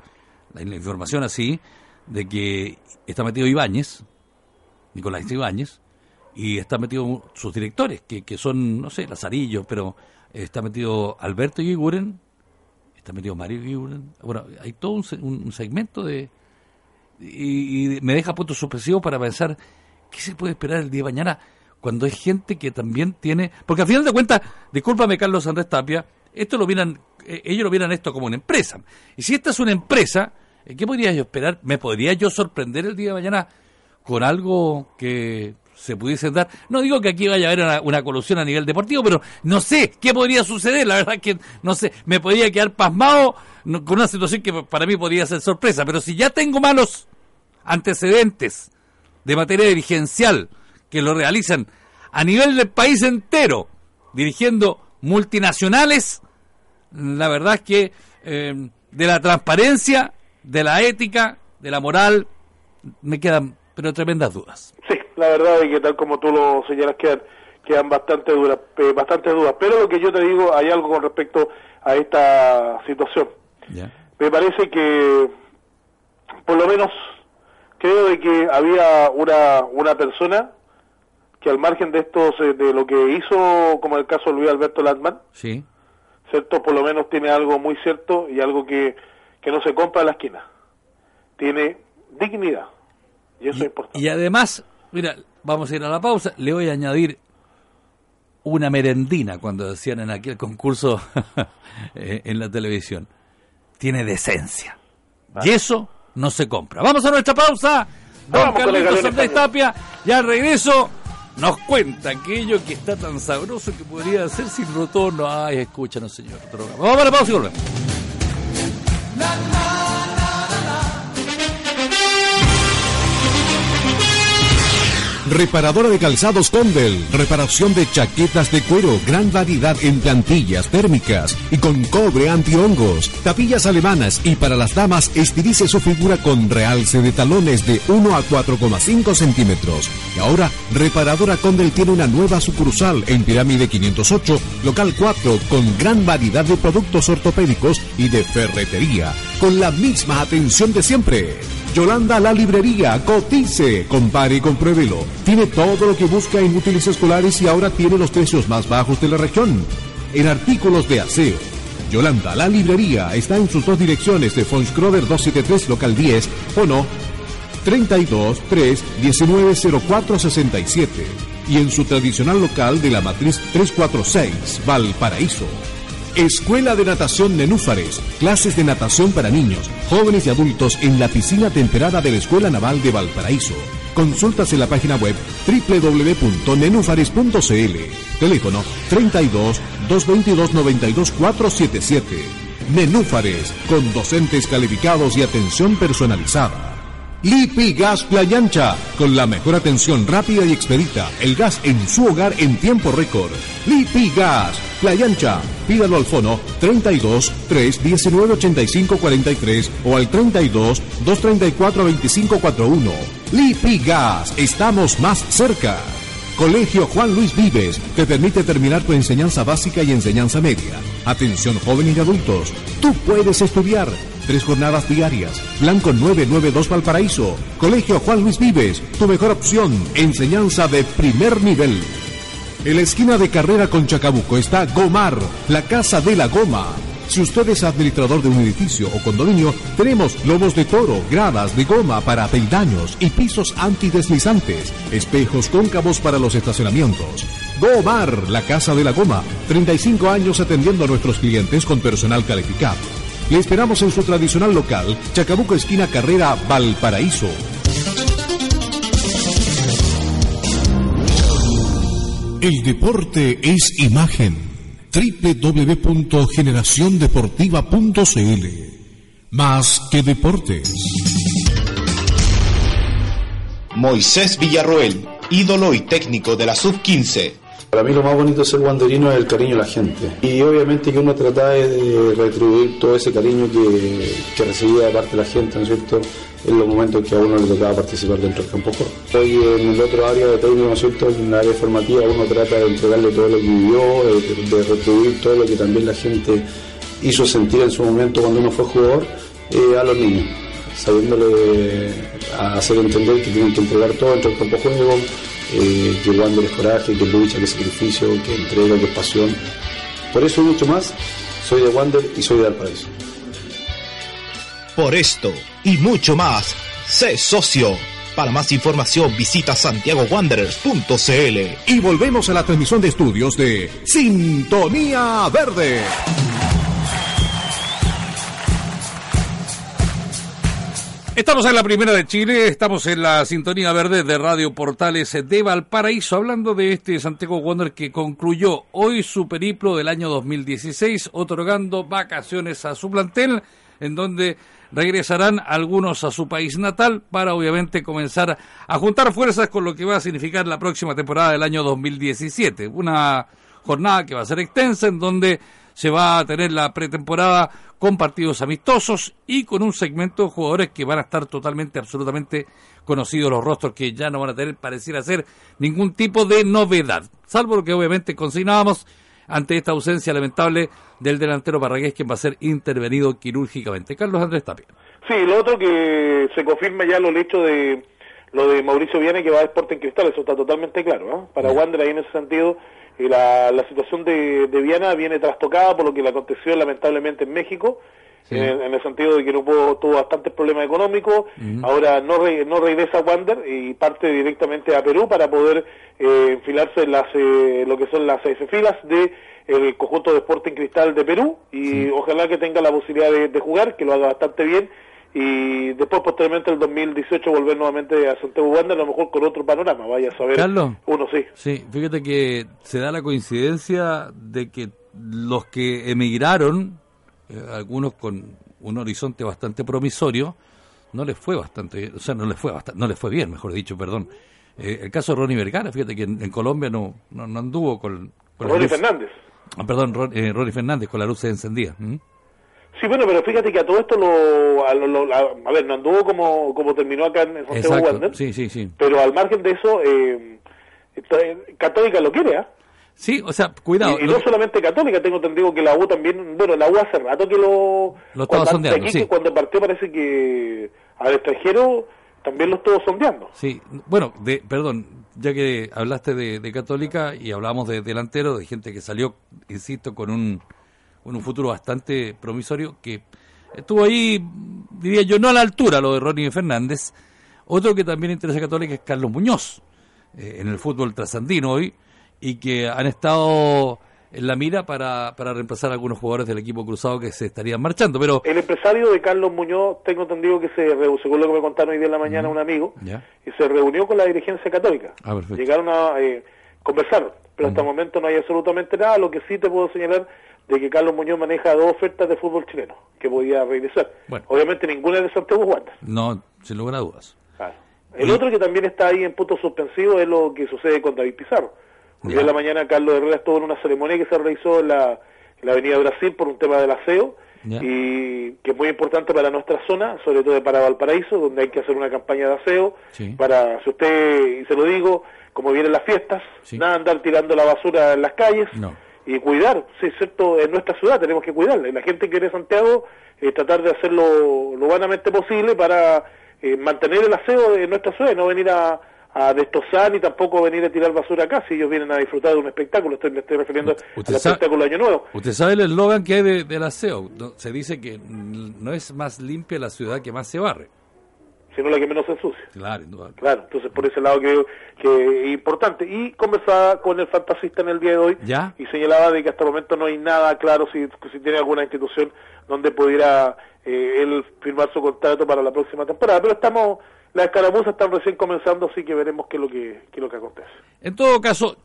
información así, de que está metido Ibáñez, Nicolás Ibáñez, y está metido sus directores, que, que son, no sé, Lazarillo, pero está metido Alberto Guiguren, está metido Mario Guiguren. Bueno, hay todo un segmento de, y, me deja punto suspensivo para pensar qué se puede esperar el día de mañana cuando hay gente que también tiene... Porque al final de cuentas, discúlpame Carlos Andrés Tapia, esto lo miran, eh, ellos lo miran esto como una empresa. Y si esta es una empresa, eh, ¿qué podría yo esperar? ¿Me podría yo sorprender el día de mañana con algo que se pudiese dar. No digo que aquí vaya a haber una, colusión a nivel deportivo, pero no sé qué podría suceder. La verdad que no sé, me podría quedar pasmado con una situación que para mí podría ser sorpresa. Pero si ya tengo malos antecedentes de materia dirigencial que lo realizan a nivel del país entero, dirigiendo multinacionales, la verdad es que eh, de la transparencia, de la ética, de la moral, me quedan pero tremendas dudas. La verdad es que tal como tú lo señalas, quedan, quedan bastante dudas, eh, bastante dudas. Pero lo que yo te digo, hay algo con respecto a esta situación. Me parece que, por lo menos, creo de que había una, una persona que al margen de estos, eh, de lo que hizo, como el caso de Luis Alberto Landman, sí. ¿cierto? Por lo menos tiene algo muy cierto y algo que, que no se compra en la esquina. Tiene dignidad. Y eso es importante. Y además, mira, vamos a ir a la pausa, le voy a añadir una merendina, cuando decían en aquel concurso eh, en la televisión. Tiene decencia. Y eso no se compra. Vamos a nuestra pausa. Don Carlitos Andrés Tapia, ya regreso nos cuenta aquello que está tan sabroso que podría ser sin retorno. Ay, escúchanos, señor. Vamos a la pausa y volvemos. Reparadora de calzados Condel. Reparación de chaquetas de cuero. Gran variedad en plantillas térmicas y con cobre antihongos. Tapillas alemanas y para las damas estilice su figura con realce de talones de 1 a 4,5 centímetros. Y ahora, Reparadora Condel tiene una nueva sucursal en Pirámide 508, local 4, con gran variedad de productos ortopédicos y de ferretería. Con la misma atención de siempre. Yolanda la librería, cotice, compare y compruébelo. Tiene todo lo que busca en útiles escolares y ahora tiene los precios más bajos de la región. En artículos de aseo. Yolanda la librería está en sus dos direcciones de Fonskrover 273 local 10 o no 32 3 190467 y en su tradicional local de la matriz 346 Valparaíso. Escuela de Natación Nenúfares. Clases de natación para niños, jóvenes y adultos en la piscina temperada de la Escuela Naval de Valparaíso. Consultas en la página web www.nenufares.cl. Teléfono 32 222 92 477. Nenúfares, con docentes calificados y atención personalizada. Lipi Gas Playa con la mejor atención rápida y expedita. El gas en su hogar en tiempo récord. Lipi Gas Playa Ancha. Pídalo al fono 32 3 19 85 43 o al 32 234 25 41. Lipi Gas, estamos más cerca. Colegio Juan Luis Vives te permite terminar tu enseñanza básica y enseñanza media. Atención jóvenes y adultos, tú puedes estudiar. Tres jornadas diarias. Blanco 992 Valparaíso. Colegio Juan Luis Vives, tu mejor opción. Enseñanza de primer nivel. En la esquina de carrera con Chacabuco está Gomar, la casa de la goma. Si usted es administrador de un edificio o condominio, tenemos lomos de toro, gradas de goma para peldaños y pisos antideslizantes, espejos cóncavos para los estacionamientos. Gomar, la casa de la goma, 35 años atendiendo a nuestros clientes con personal calificado. Le esperamos en su tradicional local, Chacabuco esquina Carrera, Valparaíso. El deporte es imagen. www.generaciondeportiva.cl Más que deportes. Moisés Villarroel, ídolo y técnico de la Sub-15 para mí lo más bonito de ser guanderino es el cariño de la gente. Y obviamente que uno trata de retribuir todo ese cariño que, que recibía de parte de la gente, ¿no es cierto? En los momentos que a uno le tocaba participar dentro del campo Hoy en el otro área de técnico, ¿no es cierto? En la área formativa uno trata de entregarle todo lo que vivió, de, retribuir todo lo que también la gente hizo sentir en su momento cuando uno fue jugador eh, a los niños, sabiéndole hacer entender que tienen que entregar todo dentro del campo juego eh, que Wander es coraje, que lucha, que sacrificio, que entrega, que pasión. Por eso y mucho más, soy de Wander y soy de Valparaíso. Por esto y mucho más, sé socio. Para más información visita santiagowanderers.cl. Y volvemos a la transmisión de estudios de Sintonía Verde. Estamos en la primera de Chile, estamos en la sintonía verde de Radio Portales de Valparaíso, hablando de este Santiago Wander que concluyó hoy su periplo del año 2016, otorgando vacaciones a su plantel, en donde regresarán algunos a su país natal para obviamente comenzar a juntar fuerzas con lo que va a significar la próxima temporada del año 2017. Una jornada que va a ser extensa, en donde se va a tener la pretemporada con partidos amistosos y con un segmento de jugadores que van a estar totalmente, absolutamente conocidos los rostros que ya no van a tener, pareciera ser, ningún tipo de novedad, salvo lo que obviamente consignábamos ante esta ausencia lamentable del delantero Parragués, quien va a ser intervenido quirúrgicamente. Carlos Andrés Tapia. Sí, lo otro que se confirma ya lo hecho de lo de Mauricio Viana que va a Sporting Cristal, eso está totalmente claro. ¿no? Para Wander ahí en ese sentido, y la, la situación de, de, Viana viene trastocada por lo que le aconteció lamentablemente en México, en, el sentido de que no pudo, tuvo bastantes problemas económicos, ahora no, no regresa a Wander y parte directamente a Perú para poder eh, enfilarse en las, eh, lo que son las seis filas de el conjunto de Sporting Cristal de Perú. Y ojalá que tenga la posibilidad de, de jugar, que lo haga bastante bien y después posteriormente el 2018 volver nuevamente a Santiago Wander a lo mejor con otro panorama, vaya a saber. Carlos, uno sí. Sí, fíjate que se da la coincidencia de que los que emigraron, eh, algunos con un horizonte bastante promisorio, no les fue bastante bien, o sea, no les fue bastante, no les fue bien, mejor dicho, perdón. Eh, el caso de Ronnie Vergara, fíjate que en, Colombia no, no, no, anduvo con... con Ronnie Fernández. Ah, perdón, Ron, eh, Ronnie Fernández con la luz encendida. Sí, bueno, pero fíjate que a todo esto lo, a, lo, a, ver, no anduvo como, como terminó acá en Santiago Wander, sí, sí, sí. pero al margen de eso, eh, Católica lo quiere, ¿ah? Sí, o sea, cuidado. Y, no solamente Católica, tengo entendido que la U también, bueno, la U hace rato que lo... Lo estaba sondeando, aquí, sí. cuando partió parece que al extranjero también lo estuvo sondeando. Sí, bueno, de, perdón, ya que hablaste de, de Católica y hablamos de delantero, de gente que salió, insisto, con un un futuro bastante promisorio que estuvo ahí, diría yo, no a la altura lo de Ronnie Fernández. Otro que también interesa a Católica es Carlos Muñoz, eh, en el fútbol trasandino hoy, y que han estado en la mira para, para reemplazar a algunos jugadores del equipo cruzado que se estarían marchando. pero El empresario de Carlos Muñoz, tengo entendido que se según lo que me contaron hoy día en la mañana un amigo, y se reunió con la dirigencia católica. Ah, Llegaron a eh, conversar, pero hasta el momento no hay absolutamente nada. Lo que sí te puedo señalar de que Carlos Muñoz maneja dos ofertas de fútbol chileno que podía regresar. Obviamente ninguna de Santiago Wander. No, sin lugar a dudas. El otro que también está ahí en punto suspensivo es lo que sucede con David Pizarro. Hoy en la mañana Carlos Herrera estuvo en una ceremonia que se realizó en la, Avenida Brasil por un tema del aseo y que es muy importante para nuestra zona, sobre todo para Valparaíso, donde hay que hacer una campaña de aseo para, si usted, y se lo digo, como vienen las fiestas, nada andar tirando la basura en las calles. No y cuidar, sí, es cierto, en nuestra ciudad tenemos que cuidarla. Y la gente que viene de Santiago, eh, tratar de hacerlo lo vanamente posible para eh, mantener el aseo de nuestra ciudad y no venir a, a destrozar ni tampoco venir a tirar basura acá si ellos vienen a disfrutar de un espectáculo. Estoy, me estoy refiriendo al espectáculo Año Nuevo. Usted sabe el eslogan que hay de, del aseo. Se dice que no es más limpia la ciudad que más se barre sino la que menos se ensucia. Claro, Claro, entonces por ese lado creo que es importante. Y conversaba con el fantasista en el día de hoy y señalaba de que hasta el momento no hay nada claro si, si tiene alguna institución donde pudiera eh, él firmar su contrato para la próxima temporada. Pero estamos, las escaramuzas están recién comenzando, así que veremos qué es lo que, qué es lo que acontece. En todo caso,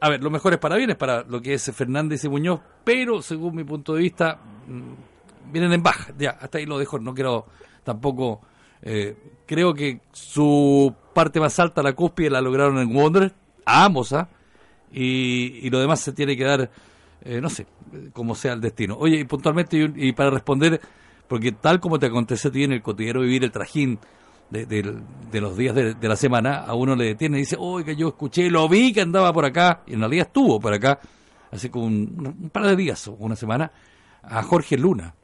a ver, lo mejor es para bien, es para lo que es Fernández y Muñoz, pero según mi punto de vista, mm, vienen en baja. Ya, hasta ahí lo dejo, no quiero tampoco eh, creo que su parte más alta, la cúspide, la lograron en Wonder, a ambos, ¿ah? Y, lo demás se tiene que dar, eh, no sé, como sea el destino. Oye, y puntualmente, y, para responder, porque tal como te acontece a ti en el cotidiano vivir el trajín de, los días de, la semana, a uno le detiene y dice, oiga, yo escuché, lo vi que andaba por acá, y en realidad estuvo por acá, hace como un, par de días o una semana, a Jorge Luna.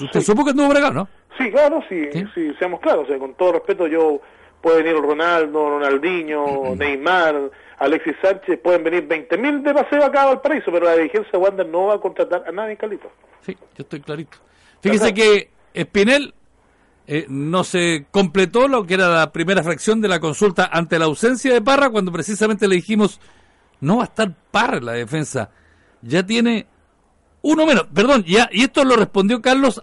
Usted supo que anduvo por acá, ¿no? Sí, claro, sí, ¿Sí? seamos claros, o sea, con todo respeto yo puede venir Ronaldo, Ronaldinho, Neymar, Alexis Sánchez, pueden venir 20.000 de paseo acá al paraíso, pero la dirigencia Wander no va a contratar a nadie, Calito. Sí, yo estoy clarito. Fíjese que Espinel eh, no se completó lo que era la primera fracción de la consulta ante la ausencia de Parra, cuando precisamente le dijimos, no va a estar Parra en la defensa, ya tiene uno menos, perdón, ya, y esto lo respondió Carlos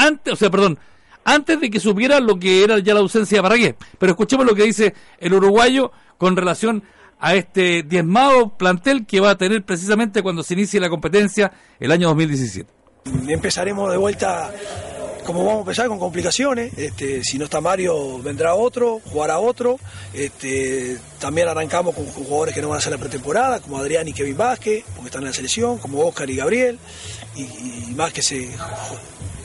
antes, o sea, perdón, antes de que supiera lo que era ya la ausencia de Paraguay. Pero escuchemos lo que dice el uruguayo con relación a este diezmado plantel que va a tener precisamente cuando se inicie la competencia el año 2017. Empezaremos de vuelta como vamos a empezar con complicaciones, este, si no está Mario vendrá otro, jugará otro, este, también arrancamos con jugadores que no van a hacer la pretemporada, como Adrián y Kevin Vázquez, porque están en la selección, como Oscar y Gabriel, y más que se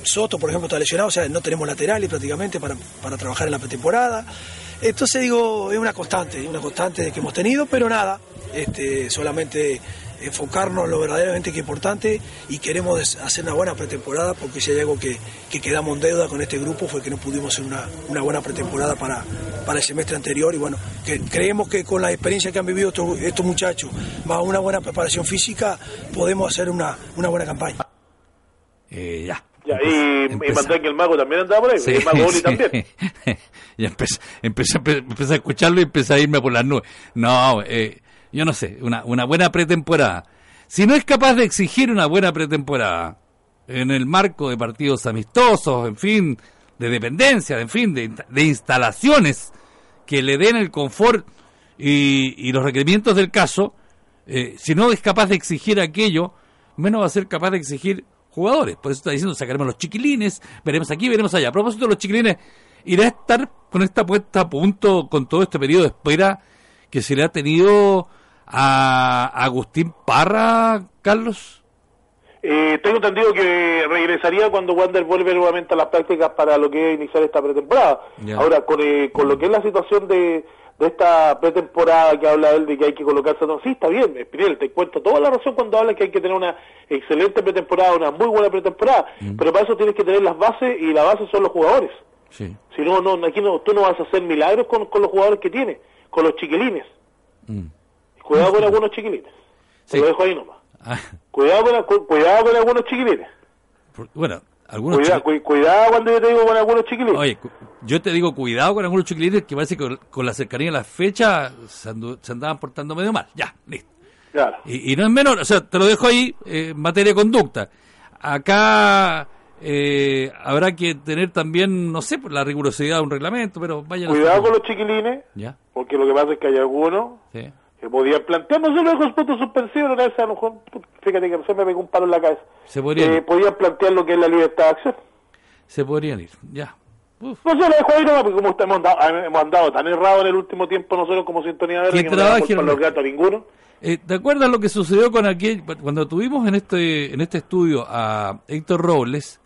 Soto, por ejemplo, está lesionado, o sea, no tenemos laterales prácticamente para, para trabajar en la pretemporada. Entonces digo, es una constante, una constante que hemos tenido, pero nada, este, solamente enfocarnos en lo verdaderamente que es importante y queremos hacer una buena pretemporada porque si hay algo que, que, quedamos en deuda con este grupo fue que no pudimos hacer una, una buena pretemporada para, para el semestre anterior y bueno, creemos que con la experiencia que han vivido estos, estos muchachos, más una buena preparación física, podemos hacer una, una buena campaña. Eh, ya. Ya, y, y que el mago también andaba por ahí, Sí, el mago Oli sí. también. ya empecé, empecé, empecé a escucharlo y empecé a irme por las nubes. No, eh, yo no sé, una, una buena pretemporada. Si no es capaz de exigir una buena pretemporada en el marco de partidos amistosos, en fin, de dependencia, en fin, de, de instalaciones que le den el confort y, y los requerimientos del caso, eh, si no es capaz de exigir aquello, menos va a ser capaz de exigir jugadores. Por eso está diciendo, sacaremos los chiquilines, veremos aquí, veremos allá. A propósito de los chiquilines, irá a estar con esta puesta a punto con todo este periodo de espera que se le ha tenido a Agustín Parra, Carlos. Eh, tengo entendido que regresaría cuando Wander vuelve nuevamente a las prácticas para lo que es iniciar esta pretemporada. Ahora, con, eh, con lo que es la situación de, de esta pretemporada que habla él de que hay que colocarse, no, sí, está bien, Espinel, te cuento toda la razón cuando habla que hay que tener una excelente pretemporada, una muy buena pretemporada, pero para eso tienes que tener las bases y la base son los jugadores. Sí. Si no, no, aquí no, tú no vas a hacer milagros con, con los jugadores que tienes, con los chiquilines. Mm. Cuidado con algunos chiquilines. Sí. Te lo dejo ahí nomás. Ah, Cuidado con, cu- cuidado con algunos chiquilines. bueno, algunos Cuidado, cu- cuidado cuando yo te digo con algunos chiquilines. Oye, yo te digo, cuidado con algunos chiquilines que parece que con, la cercanía de la fecha se, se andaban portando medio mal. Ya, listo. Claro. Y, y no es menor, o sea, te lo dejo ahí eh, en materia de conducta. Acá eh, habrá que tener también, no sé, por la rigurosidad de un reglamento, pero vayan a Cuidado con los chiquilines, Ya, porque lo que pasa es que hay algunos sí. Que podían plantear, no sé, los puntos suspensivos, una vez a lo mejor, fíjate que se me pegó un palo en la cabeza. Se podrían, Eh, podían plantear lo que es la libertad de acción. se podrían ir. Ya. Uf. No sé, lo dejo ahí nomás, porque como hemos andado, hemos andado tan errados en el último tiempo nosotros como Sintonía Verde, Que que no los gatos a ninguno. Eh, ¿Te acuerdas lo que sucedió con aquel cuando tuvimos en este en este estudio a Héctor Robles?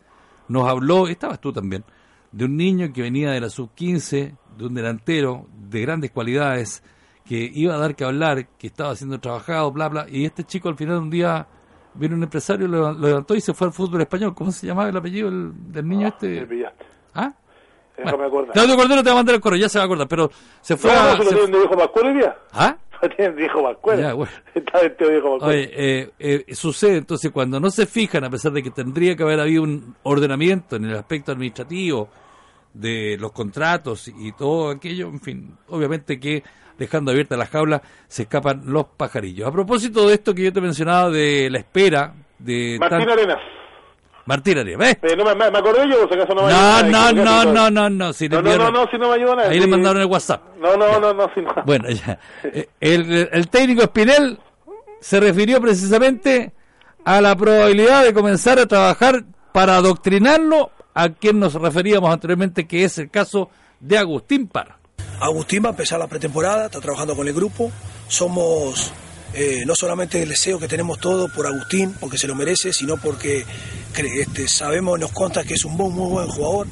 Nos habló, estabas tú también, de un niño que venía de la sub 15, de un delantero de grandes cualidades, que iba a dar que hablar, que estaba siendo trabajado, bla bla, y este chico al final un día vino un empresario, lo, lo levantó y se fue al fútbol español. ¿Cómo se llamaba el apellido del, del niño Me este? ¿Ah? Déjame Bueno, acordar. Claudio Cordero te va a mandar el correo, ya se va a acordar, pero se fue No, a... no, lo se- de viejo Pascual hoy día. ¿Ah? Lo Pascual. Ya, bueno. Oye, eh, eh, sucede entonces cuando no se fijan, a pesar de que tendría que haber habido un ordenamiento en el aspecto administrativo de los contratos y todo aquello, en fin, obviamente que dejando abierta la jaula se escapan los pajarillos. A propósito de esto que yo te mencionaba de la espera de Martín tan- Arenas. Martín Arias, ¿ves? Eh, no, me, me acordé yo, por si acaso no me No, ayuda no, no, no, no, no, si No, no, no, enviaron- no, si no me ayuda nada. ahí le mandaron el WhatsApp. No, no, no, no, si no. Bueno, ya. Eh, El, el técnico Espinel se refirió precisamente a la probabilidad de comenzar a trabajar para adoctrinarlo a quien nos referíamos anteriormente, que es el caso de Agustín Parra. Agustín va a empezar la pretemporada, está trabajando con el grupo. Somos eh, no solamente el deseo que tenemos todos por Agustín, porque se lo merece, sino porque este, sabemos, nos consta que es un muy, muy buen jugador.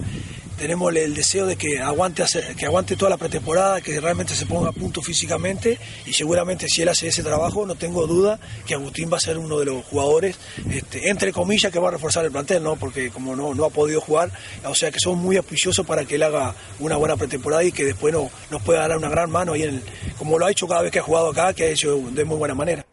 Tenemos el deseo de que aguante, que aguante toda la pretemporada, que realmente se ponga a punto físicamente y seguramente si él hace ese trabajo, no tengo duda que Agustín va a ser uno de los jugadores, este, entre comillas, que va a reforzar el plantel, ¿no? porque como no, no ha podido jugar, o sea que somos muy auspiciosos para que él haga una buena pretemporada y que después no, nos pueda dar una gran mano en el- como lo ha hecho cada vez que ha jugado acá, que ha hecho de muy buena manera.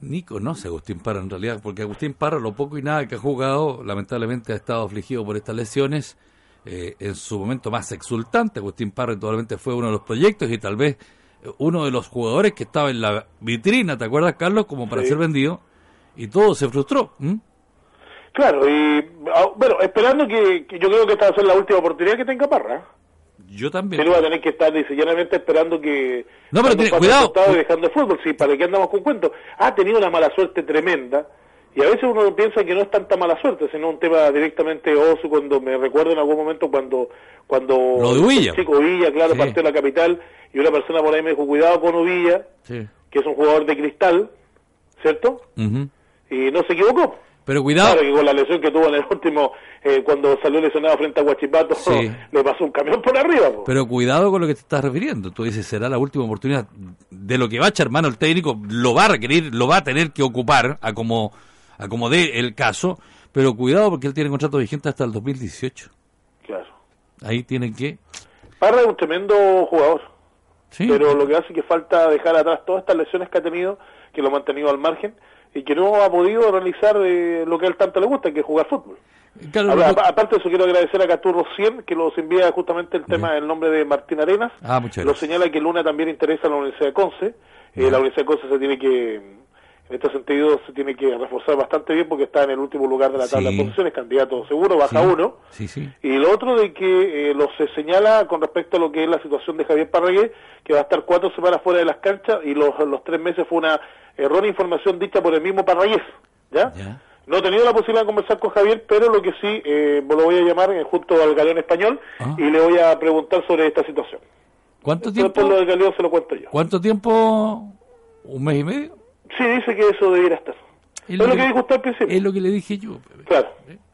Ni conoce a Agustín Parra en realidad, porque Agustín Parra, lo poco y nada que ha jugado, lamentablemente ha estado afligido por estas lesiones. Eh, en su momento más exultante, Agustín Parra actualmente fue uno de los proyectos y tal vez eh, uno de los jugadores que estaba en la vitrina, ¿te acuerdas, Carlos? Como para Sí. ser vendido, y todo se frustró. Claro, y ah, bueno, esperando que, que yo creo que esta va a ser la última oportunidad que tenga Parra. ¿eh? Yo también. No va a tener que estar diseñadamente esperando que... No, pero tiene- cuidado. y dejando el fútbol, sí, para que andamos con cuentos. Ha tenido una mala suerte tremenda Y a veces uno piensa que no es tanta mala suerte, sino un tema directamente oso, cuando me recuerdo en algún momento cuando cuando Lo de Uvilla. el chico Uvilla, claro, Sí. partió de la capital y una persona por ahí me dijo, cuidado con Uvilla, Sí. que es un jugador de cristal, ¿cierto? Ujú. Y no se equivocó. Pero cuidado, Claro que con la lesión que tuvo en el último, eh, cuando salió lesionado frente a Guachipato, Sí. le pasó un camión por arriba. po. pero cuidado con lo que te estás refiriendo. Tú dices, será la última oportunidad de lo que va a echar mano el técnico, lo va a requerir, lo va a tener que ocupar a como, a como dé el caso, pero cuidado porque él tiene contrato vigente hasta el 2018. Claro. Ahí tienen que... Parra es un tremendo jugador. Sí, pero lo que hace que falta dejar atrás todas estas lesiones que ha tenido, que lo ha mantenido al margen y que no ha podido realizar eh, lo que a él tanto le gusta, que es jugar fútbol. claro, Ahora, aparte de eso, quiero agradecer a Caturro 100, que nos envía justamente el tema del nombre de Martín Arenas. Ah, Lo señala que Luna también interesa a la Universidad de Conce. Eh, la Universidad de Conce se tiene que, en este sentido, se tiene que reforzar bastante bien porque está en el último lugar de la tabla Sí. de posiciones, candidato seguro, baja Sí. uno. Sí. Y lo otro de que eh, lo se señala con respecto a lo que es la situación de Javier Parragué, que va a estar cuatro semanas fuera de las canchas y los, los tres meses fue una errónea información dicha por el mismo Parragués. ¿ya? Ya. No he tenido la posibilidad de conversar con Javier, pero lo que sí, eh, lo voy a llamar eh, junto al Galeón Español Ah. y le voy a preguntar sobre esta situación. ¿Cuánto Después tiempo? lo del Galeón se lo cuento yo. ¿Cuánto tiempo? ¿Un mes y medio? Sí, dice que eso debiera estar. Es lo que dijo usted al principio. Es lo que le dije yo. Claro.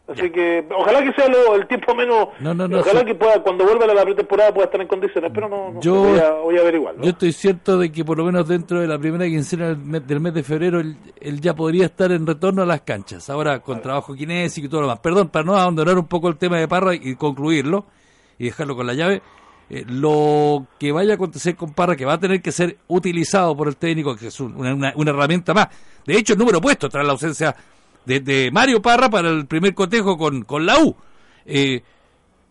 Así que ojalá que sea lo- el tiempo menos. No, no, no, ojalá sí. que pueda, cuando vuelva a la pretemporada pueda estar en condiciones, pero no, no Yo- voy, a, voy a averiguar. Yo estoy cierto de que por lo menos dentro de la primera quincena del mes, del mes de febrero él, él ya podría estar en retorno a las canchas. Ahora con trabajo kinésico y todo lo demás. Perdón, para no abandonar un poco el tema de Parra y concluirlo y dejarlo con la llave. Eh, lo que vaya a acontecer con Parra, que va a tener que ser utilizado por el técnico, que es un- una, herramienta más. De hecho, el número puesto tras la ausencia de, de Mario Parra para el primer cotejo con, con la U. Eh,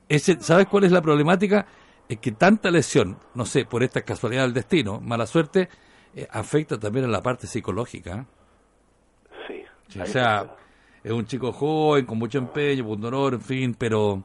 ese, ¿Sabes cuál es la problemática? Es que tanta lesión, no sé, por esta casualidad del destino, mala suerte, eh, afecta también a la parte psicológica. Sí. o sea, es un chico joven, con mucho empeño, pundonor, en fin, pero,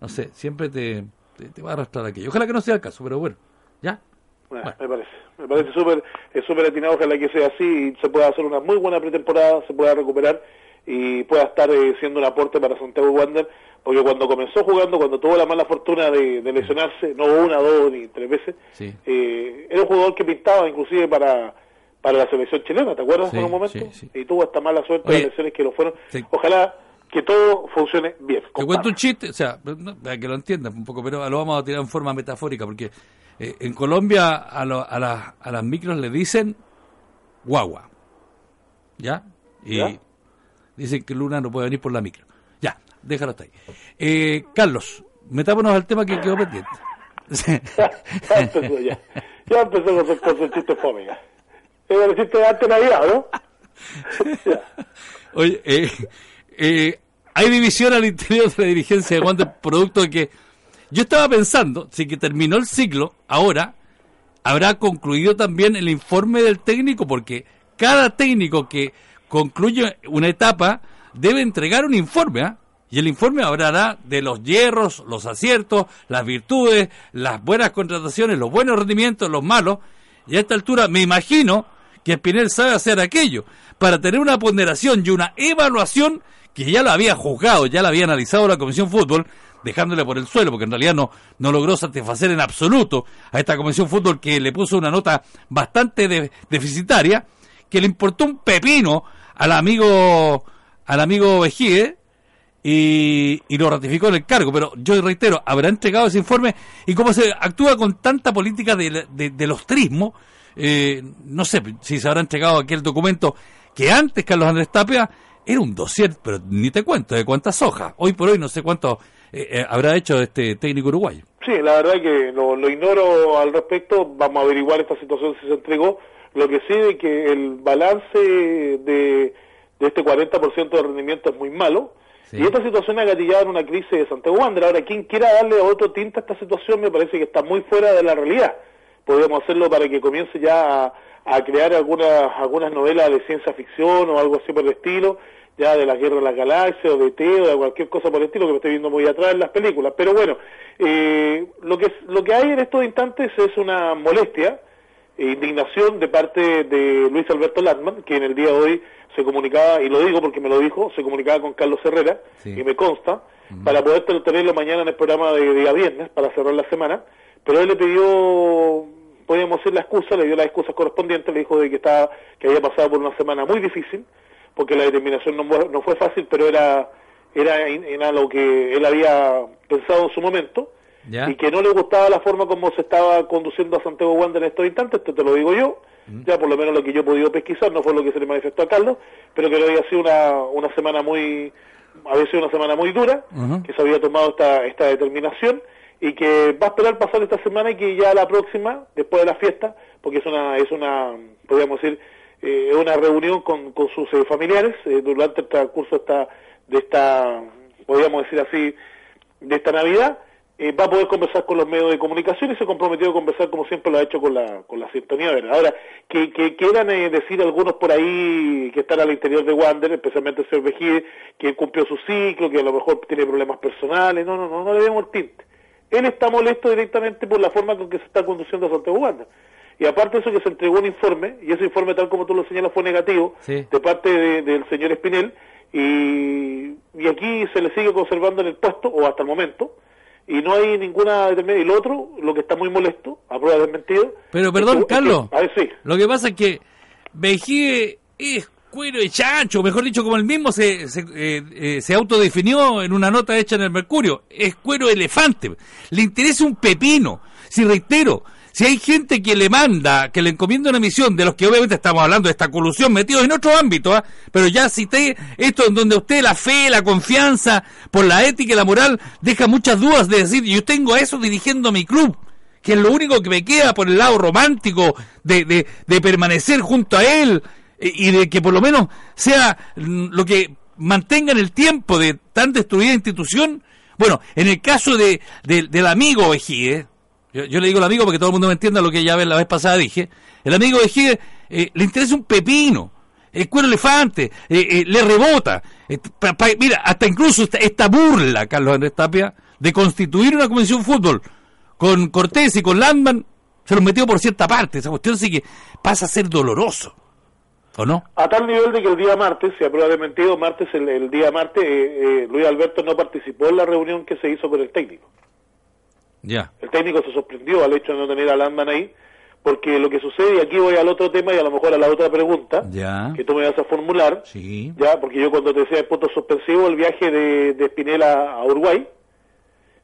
no sé, siempre te, te, te va a arrastrar aquello. Ojalá que no sea el caso, pero bueno, ¿ya? Bueno, Me parece. Me parece súper súper atinado, ojalá que sea así y se pueda hacer una muy buena pretemporada, se pueda recuperar y pueda estar eh, siendo un aporte para Santiago Wander, porque cuando comenzó jugando, cuando tuvo la mala fortuna de, de lesionarse, no una, dos ni tres veces, Sí. eh, era un jugador que pintaba inclusive para para la selección chilena, ¿te acuerdas Sí, en un momento? sí. Y tuvo esta mala suerte Oye, de lesiones que lo fueron. Ojalá que todo funcione bien. Te cuento un chiste, o sea, para que lo entiendan un poco, pero lo vamos a tirar en forma metafórica, porque eh, en Colombia a, lo- a, las- a las micros le dicen guagua, ¿ya? Y ¿Ya? dicen que Luna no puede venir por la micro. Ya, déjalo hasta ahí. Eh, Carlos, metámonos al tema que quedó pendiente. ya empezó ya. Ya empezó con su, con su chiste fome. ya. Era el chiste de antes Navidad, ¿no? Oye, eh, eh, hay división al interior de la dirigencia de Wander, producto de que yo estaba pensando, si que terminó el ciclo, ahora habrá concluido también el informe del técnico, porque cada técnico que concluye una etapa debe entregar un informe, ¿ah? Y el informe hablará de los hierros, los aciertos, las virtudes, las buenas contrataciones, los buenos rendimientos, los malos. Y a esta altura me imagino que Espinel sabe hacer aquello para tener una ponderación y una evaluación que ya lo había juzgado, ya lo había analizado la Comisión Fútbol, dejándole por el suelo, porque en realidad no, no logró satisfacer en absoluto a esta Comisión Fútbol que le puso una nota bastante de- deficitaria, que le importó un pepino al amigo, al amigo Vejíe, y, y lo ratificó en el cargo. Pero yo reitero, habrá entregado ese informe y como se actúa con tanta política de, de, del ostrismo, eh, no sé si se habrá entregado aquel documento que antes Carlos Andrés Tapia era un dossier, pero ni te cuento de cuántas hojas. Hoy por hoy no sé cuánto eh, eh, habrá hecho este técnico uruguayo. Sí, la verdad que lo, lo ignoro al respecto. Vamos a averiguar esta situación si se entregó. Lo que sí de que el balance de, de este 40% de rendimiento es muy malo. Sí. Y esta situación ha gatillado en una crisis de Santiago Wander. Ahora, quien quiera darle otro tinte a esta situación me parece que está muy fuera de la realidad. Podríamos hacerlo para que comience ya a, a crear algunas, algunas novelas de ciencia ficción o algo así por el estilo, ya de la guerra de las galaxias o de T o de cualquier cosa por el estilo que me estoy viendo muy atrás en las películas. Pero bueno, eh, lo, que, lo que hay en estos instantes es una molestia indignación de parte de Luis Alberto Latman, que en el día de hoy se comunicaba, y lo digo porque me lo dijo, se comunicaba con Carlos Herrera, y me consta, para poder tenerlo mañana en el programa de día viernes, para cerrar la semana, pero él le pidió, podríamos decir la excusa, le dio las excusas correspondientes, le dijo de que estaba, que había pasado por una semana muy difícil, porque la determinación no, no fue fácil, pero era, era, era lo que él había pensado en su momento, y que no le gustaba la forma como se estaba conduciendo a Santiago Wander en estos instantes, esto te lo digo yo, ya por lo menos lo que yo he podido pesquisar, no fue lo que se le manifestó a Carlos, pero que había sido una, una semana muy, había sido una semana muy dura, que se había tomado esta, esta determinación y que va a esperar pasar esta semana y que ya la próxima, después de la fiesta, porque es una, es una, podríamos decir, eh, una reunión con, con sus eh, familiares eh, durante el transcurso esta, de esta, podríamos decir así, de esta Navidad, eh, va a poder conversar con los medios de comunicación y se comprometió a conversar como siempre lo ha hecho con la, con la sintonía verde. Ahora, que, que quieran eh, decir algunos por ahí que están al interior de Wander, especialmente el señor Vejide, que cumplió su ciclo, que a lo mejor tiene problemas personales, no, no, no, no le demos el tinte. Él está molesto directamente por la forma con que se está conduciendo a Santiago Wander. Y aparte de eso que se entregó un informe, y ese informe tal como tú lo señalas fue negativo, de parte del señor Espinel, y, y aquí se le sigue conservando en el puesto, o hasta el momento, y no hay ninguna Y lo otro, lo que está muy molesto, a prueba de mentido. Pero perdón, Carlos. a ver, sí. Lo que pasa es que Vejigue es cuero de chancho, mejor dicho, como él mismo se, se, eh, eh, se, autodefinió en una nota hecha en el Mercurio. Es cuero elefante. Le interesa un pepino. Si reitero, si hay gente que le manda, que le encomienda una misión, de los que obviamente estamos hablando de esta colusión, metidos en otro ámbito, ¿ah? pero ya cité esto en donde usted la fe, la confianza, por la ética y la moral, deja muchas dudas de decir, yo tengo eso dirigiendo mi club, que es lo único que me queda por el lado romántico de, de permanecer junto a él y de que por lo menos sea lo que mantenga en el tiempo de tan destruida institución. Bueno, en el caso de, del amigo Ejíe, yo, le digo al amigo porque todo el mundo me entienda lo que ya la vez pasada dije. El amigo de Gide eh, le interesa un pepino, el cuero elefante, eh, eh, le rebota. mira, hasta incluso esta, burla, Carlos Andrés Tapia, de constituir una comisión fútbol con Cortés y con Landman, se los metió por cierta parte. Esa cuestión sí que pasa a ser doloroso. ¿O no? A tal nivel de que el día martes, se aprueba de mentido, martes, el, el día martes, Luis Alberto no participó en la reunión que se hizo con el técnico. El técnico se sorprendió al hecho de no tener a Landman ahí, porque lo que sucede, y aquí voy al otro tema y a lo mejor a la otra pregunta que tú me vas a formular, ya porque yo cuando te decía el punto suspensivo, el viaje de, de Spinella a Uruguay,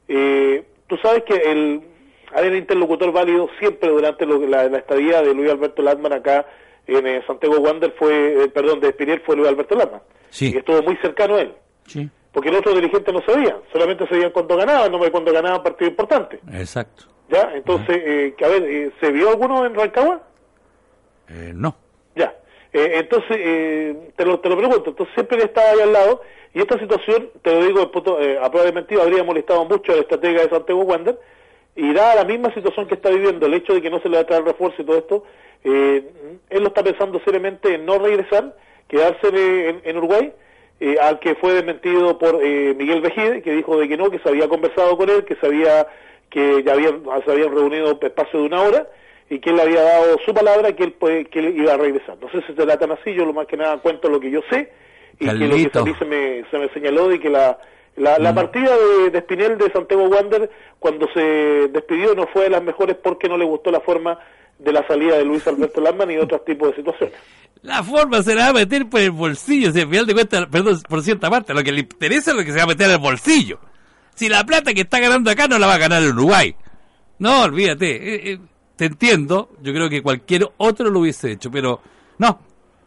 eh, tú sabes que el hay un interlocutor válido siempre durante la, estadía de Luis Alberto Landman acá en eh, Santiago Wander fue, eh, perdón, de Spinel fue Luis Alberto Landman, sí. y estuvo muy cercano a él. Sí porque los otros dirigentes no sabían, solamente sabían cuánto ganaban, no cuánto ganaban partidos importantes. Exacto. ¿Ya? Entonces, eh, a ver, eh, ¿se vio alguno en Rancagua? Eh, no. Ya. Eh, entonces, te, lo, te lo pregunto, entonces siempre estaba ahí al lado, y esta situación, te lo digo a prueba de mentira, habría molestado mucho a la estratega de Santiago Wander, y dada la misma situación que está viviendo, el hecho de que no se le va a traer refuerzo y todo esto, él lo está pensando seriamente en no regresar, quedarse en Uruguay, eh, al que fue desmentido por eh, Miguel Vejide, que dijo de que no, que se había conversado con él, que sabía que ya habían, se habían reunido espacio de una hora y que él le había dado su palabra que él, que él iba a regresar. No sé si se tratan así, yo lo más que nada cuento lo que yo sé y que lo que se, me, se me señaló de que la, la, la mm. partida de, de Spinel de Santiago Wander cuando se despidió no fue de las mejores porque no le gustó la forma de la salida de Luis Alberto Landman y otros tipos de situaciones. La forma se la va a meter por el bolsillo, si al final de cuentas, perdón, por cierta parte, lo que le interesa es lo que se va a meter el bolsillo. Si la plata que está ganando acá no la va a ganar en Uruguay. No, olvídate. Eh, eh, te entiendo, yo creo que cualquier otro lo hubiese hecho, pero no,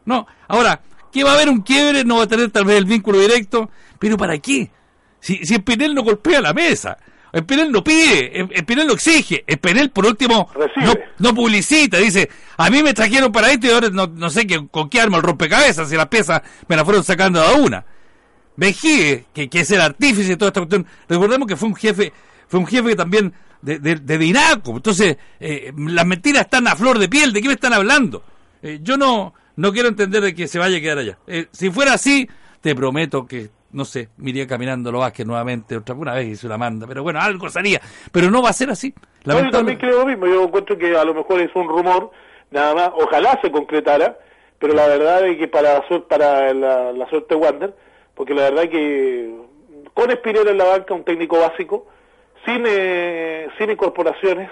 no. Ahora, que va a haber un quiebre, no va a tener tal vez el vínculo directo, pero ¿para qué? Si, si Pinel no golpea la mesa, Espinel no pide, Espinel no exige, Espinel por último no, no, publicita, dice, a mí me trajeron para esto y ahora no, no sé qué, con qué arma el rompecabezas y las piezas me las fueron sacando a una. Vejigue, que, que es el artífice de toda esta cuestión, recordemos que fue un jefe, fue un jefe también de, de, Dinaco, entonces eh, las mentiras están a flor de piel, ¿de qué me están hablando? Eh, yo no, no quiero entender de que se vaya a quedar allá. Eh, si fuera así, te prometo que no sé, me iría caminando lo Vázquez nuevamente otra una vez hizo la manda, pero bueno, algo salía, pero no va a ser así. yo también creo lo mismo, yo encuentro que a lo mejor es un rumor, nada más, ojalá se concretara, pero la verdad es que para la suerte, para la, suerte Wander, porque la verdad es que con Espinero en la banca, un técnico básico, sin, eh, sin incorporaciones,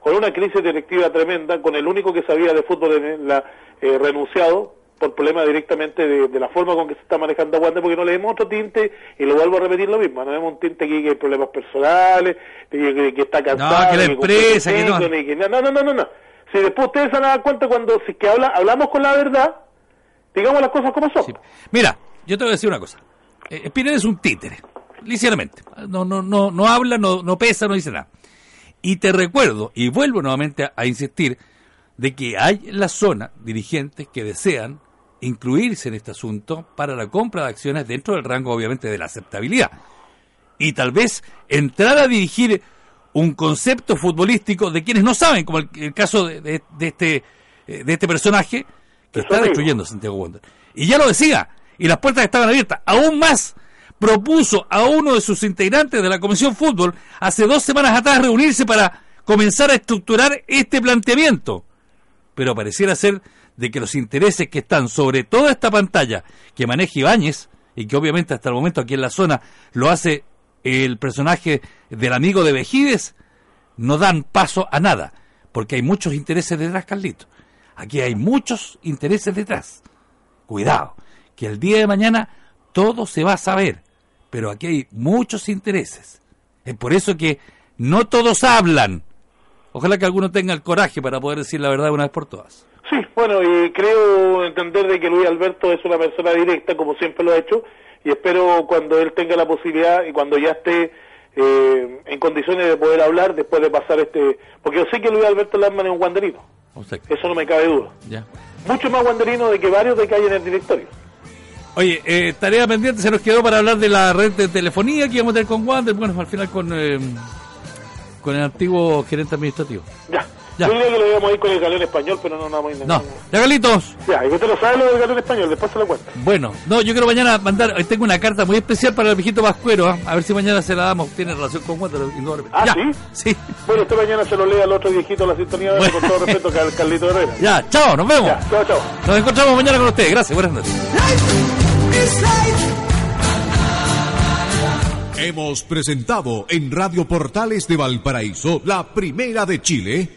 con una crisis directiva tremenda, con el único que sabía de fútbol en la, eh, renunciado, por problemas directamente de, la forma con que se está manejando Wander, porque no le vemos otro tinte, y lo vuelvo a repetir lo mismo, no vemos un tinte aquí que hay problemas personales, que, está cansado, no, que la empresa, que, no. no, no, no, no, no. Si después ustedes se dar cuenta cuando si que habla, hablamos con la verdad, digamos las cosas como son. Mira, yo te voy a decir una cosa. Eh, es un títere, ligeramente. No, no, no, no habla, no, no pesa, no dice nada. Y te recuerdo, y vuelvo nuevamente a insistir, de que hay en la zona dirigentes que desean incluirse en este asunto para la compra de acciones dentro del rango, obviamente, de la aceptabilidad. Y tal vez entrar a dirigir un concepto futbolístico de quienes no saben, como el, caso de, este, eh, de este personaje que está destruyendo Santiago Wander. Y ya lo decía, y las puertas estaban abiertas. Aún más, propuso a uno de sus integrantes de la Comisión Fútbol hace dos semanas atrás reunirse para comenzar a estructurar este planteamiento. Pero pareciera ser de que los intereses que están sobre toda esta pantalla que maneja Ibáñez, y que obviamente hasta el momento aquí en la zona lo hace el personaje del amigo de Vejides, no dan paso a nada, porque hay muchos intereses detrás, Carlito. Aquí hay muchos intereses detrás. Cuidado, que el día de mañana todo se va a saber, pero aquí hay muchos intereses. Es por eso que no todos hablan. Ojalá que alguno tenga el coraje para poder decir la verdad una vez por todas. Sí, bueno, y creo entender de que Luis Alberto es una persona directa, como siempre lo ha hecho, y espero cuando él tenga la posibilidad y cuando ya esté eh, en condiciones de poder hablar después de pasar este... Porque yo sé que Luis Alberto Landman es un guanderino, eso no me cabe duda. Mucho más guanderino de que varios de que hay en el directorio. Oye, eh, tarea pendiente se nos quedó para hablar de la red de telefonía que íbamos a tener con Wander, bueno, al final con, eh, con el antiguo gerente administrativo. Ya. Ya. Yo diría que lo íbamos a ir con el galón español, pero no, no vamos a ir. No, ya Galitos. Ya, y usted lo sabe lo del galón español, después se lo cuenta. Bueno, no, yo quiero mañana mandar, tengo una carta muy especial para el viejito Vascuero, ¿eh? a ver si mañana se la damos, tiene relación con Wander. Ah, ¿sí? Sí. Bueno, usted mañana se lo lee al otro viejito la sintonía, bueno. con todo respeto, que al Carlito Herrera. Ya, chao, nos vemos. Ya, chao, chao. Nos encontramos mañana con usted, gracias, buenas noches. Hemos presentado en Radio Portales de Valparaíso la primera de Chile.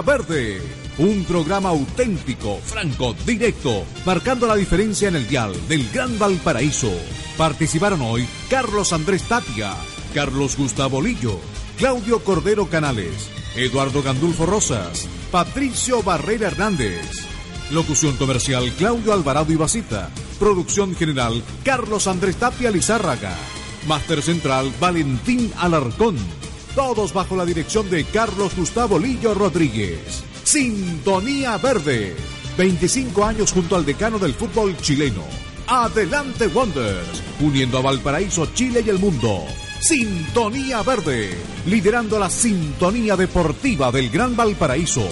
Verde. Un programa auténtico, franco, directo, marcando la diferencia en el dial del Gran Valparaíso. Participaron hoy Carlos Andrés Tapia, Carlos Gustavo Lillo, Claudio Cordero Canales, Eduardo Gandulfo Rosas, Patricio Barrera Hernández. Locución comercial Claudio Alvarado Ibacita. Producción general Carlos Andrés Tapia Lizárraga. Máster central Valentín Alarcón. Todos bajo la dirección de Carlos Gustavo Lillo Rodríguez. Sintonía Verde. 25 años junto al decano del fútbol chileno. Adelante Wonders, uniendo a Valparaíso, Chile y el mundo. Sintonía Verde, liderando la sintonía deportiva del Gran Valparaíso.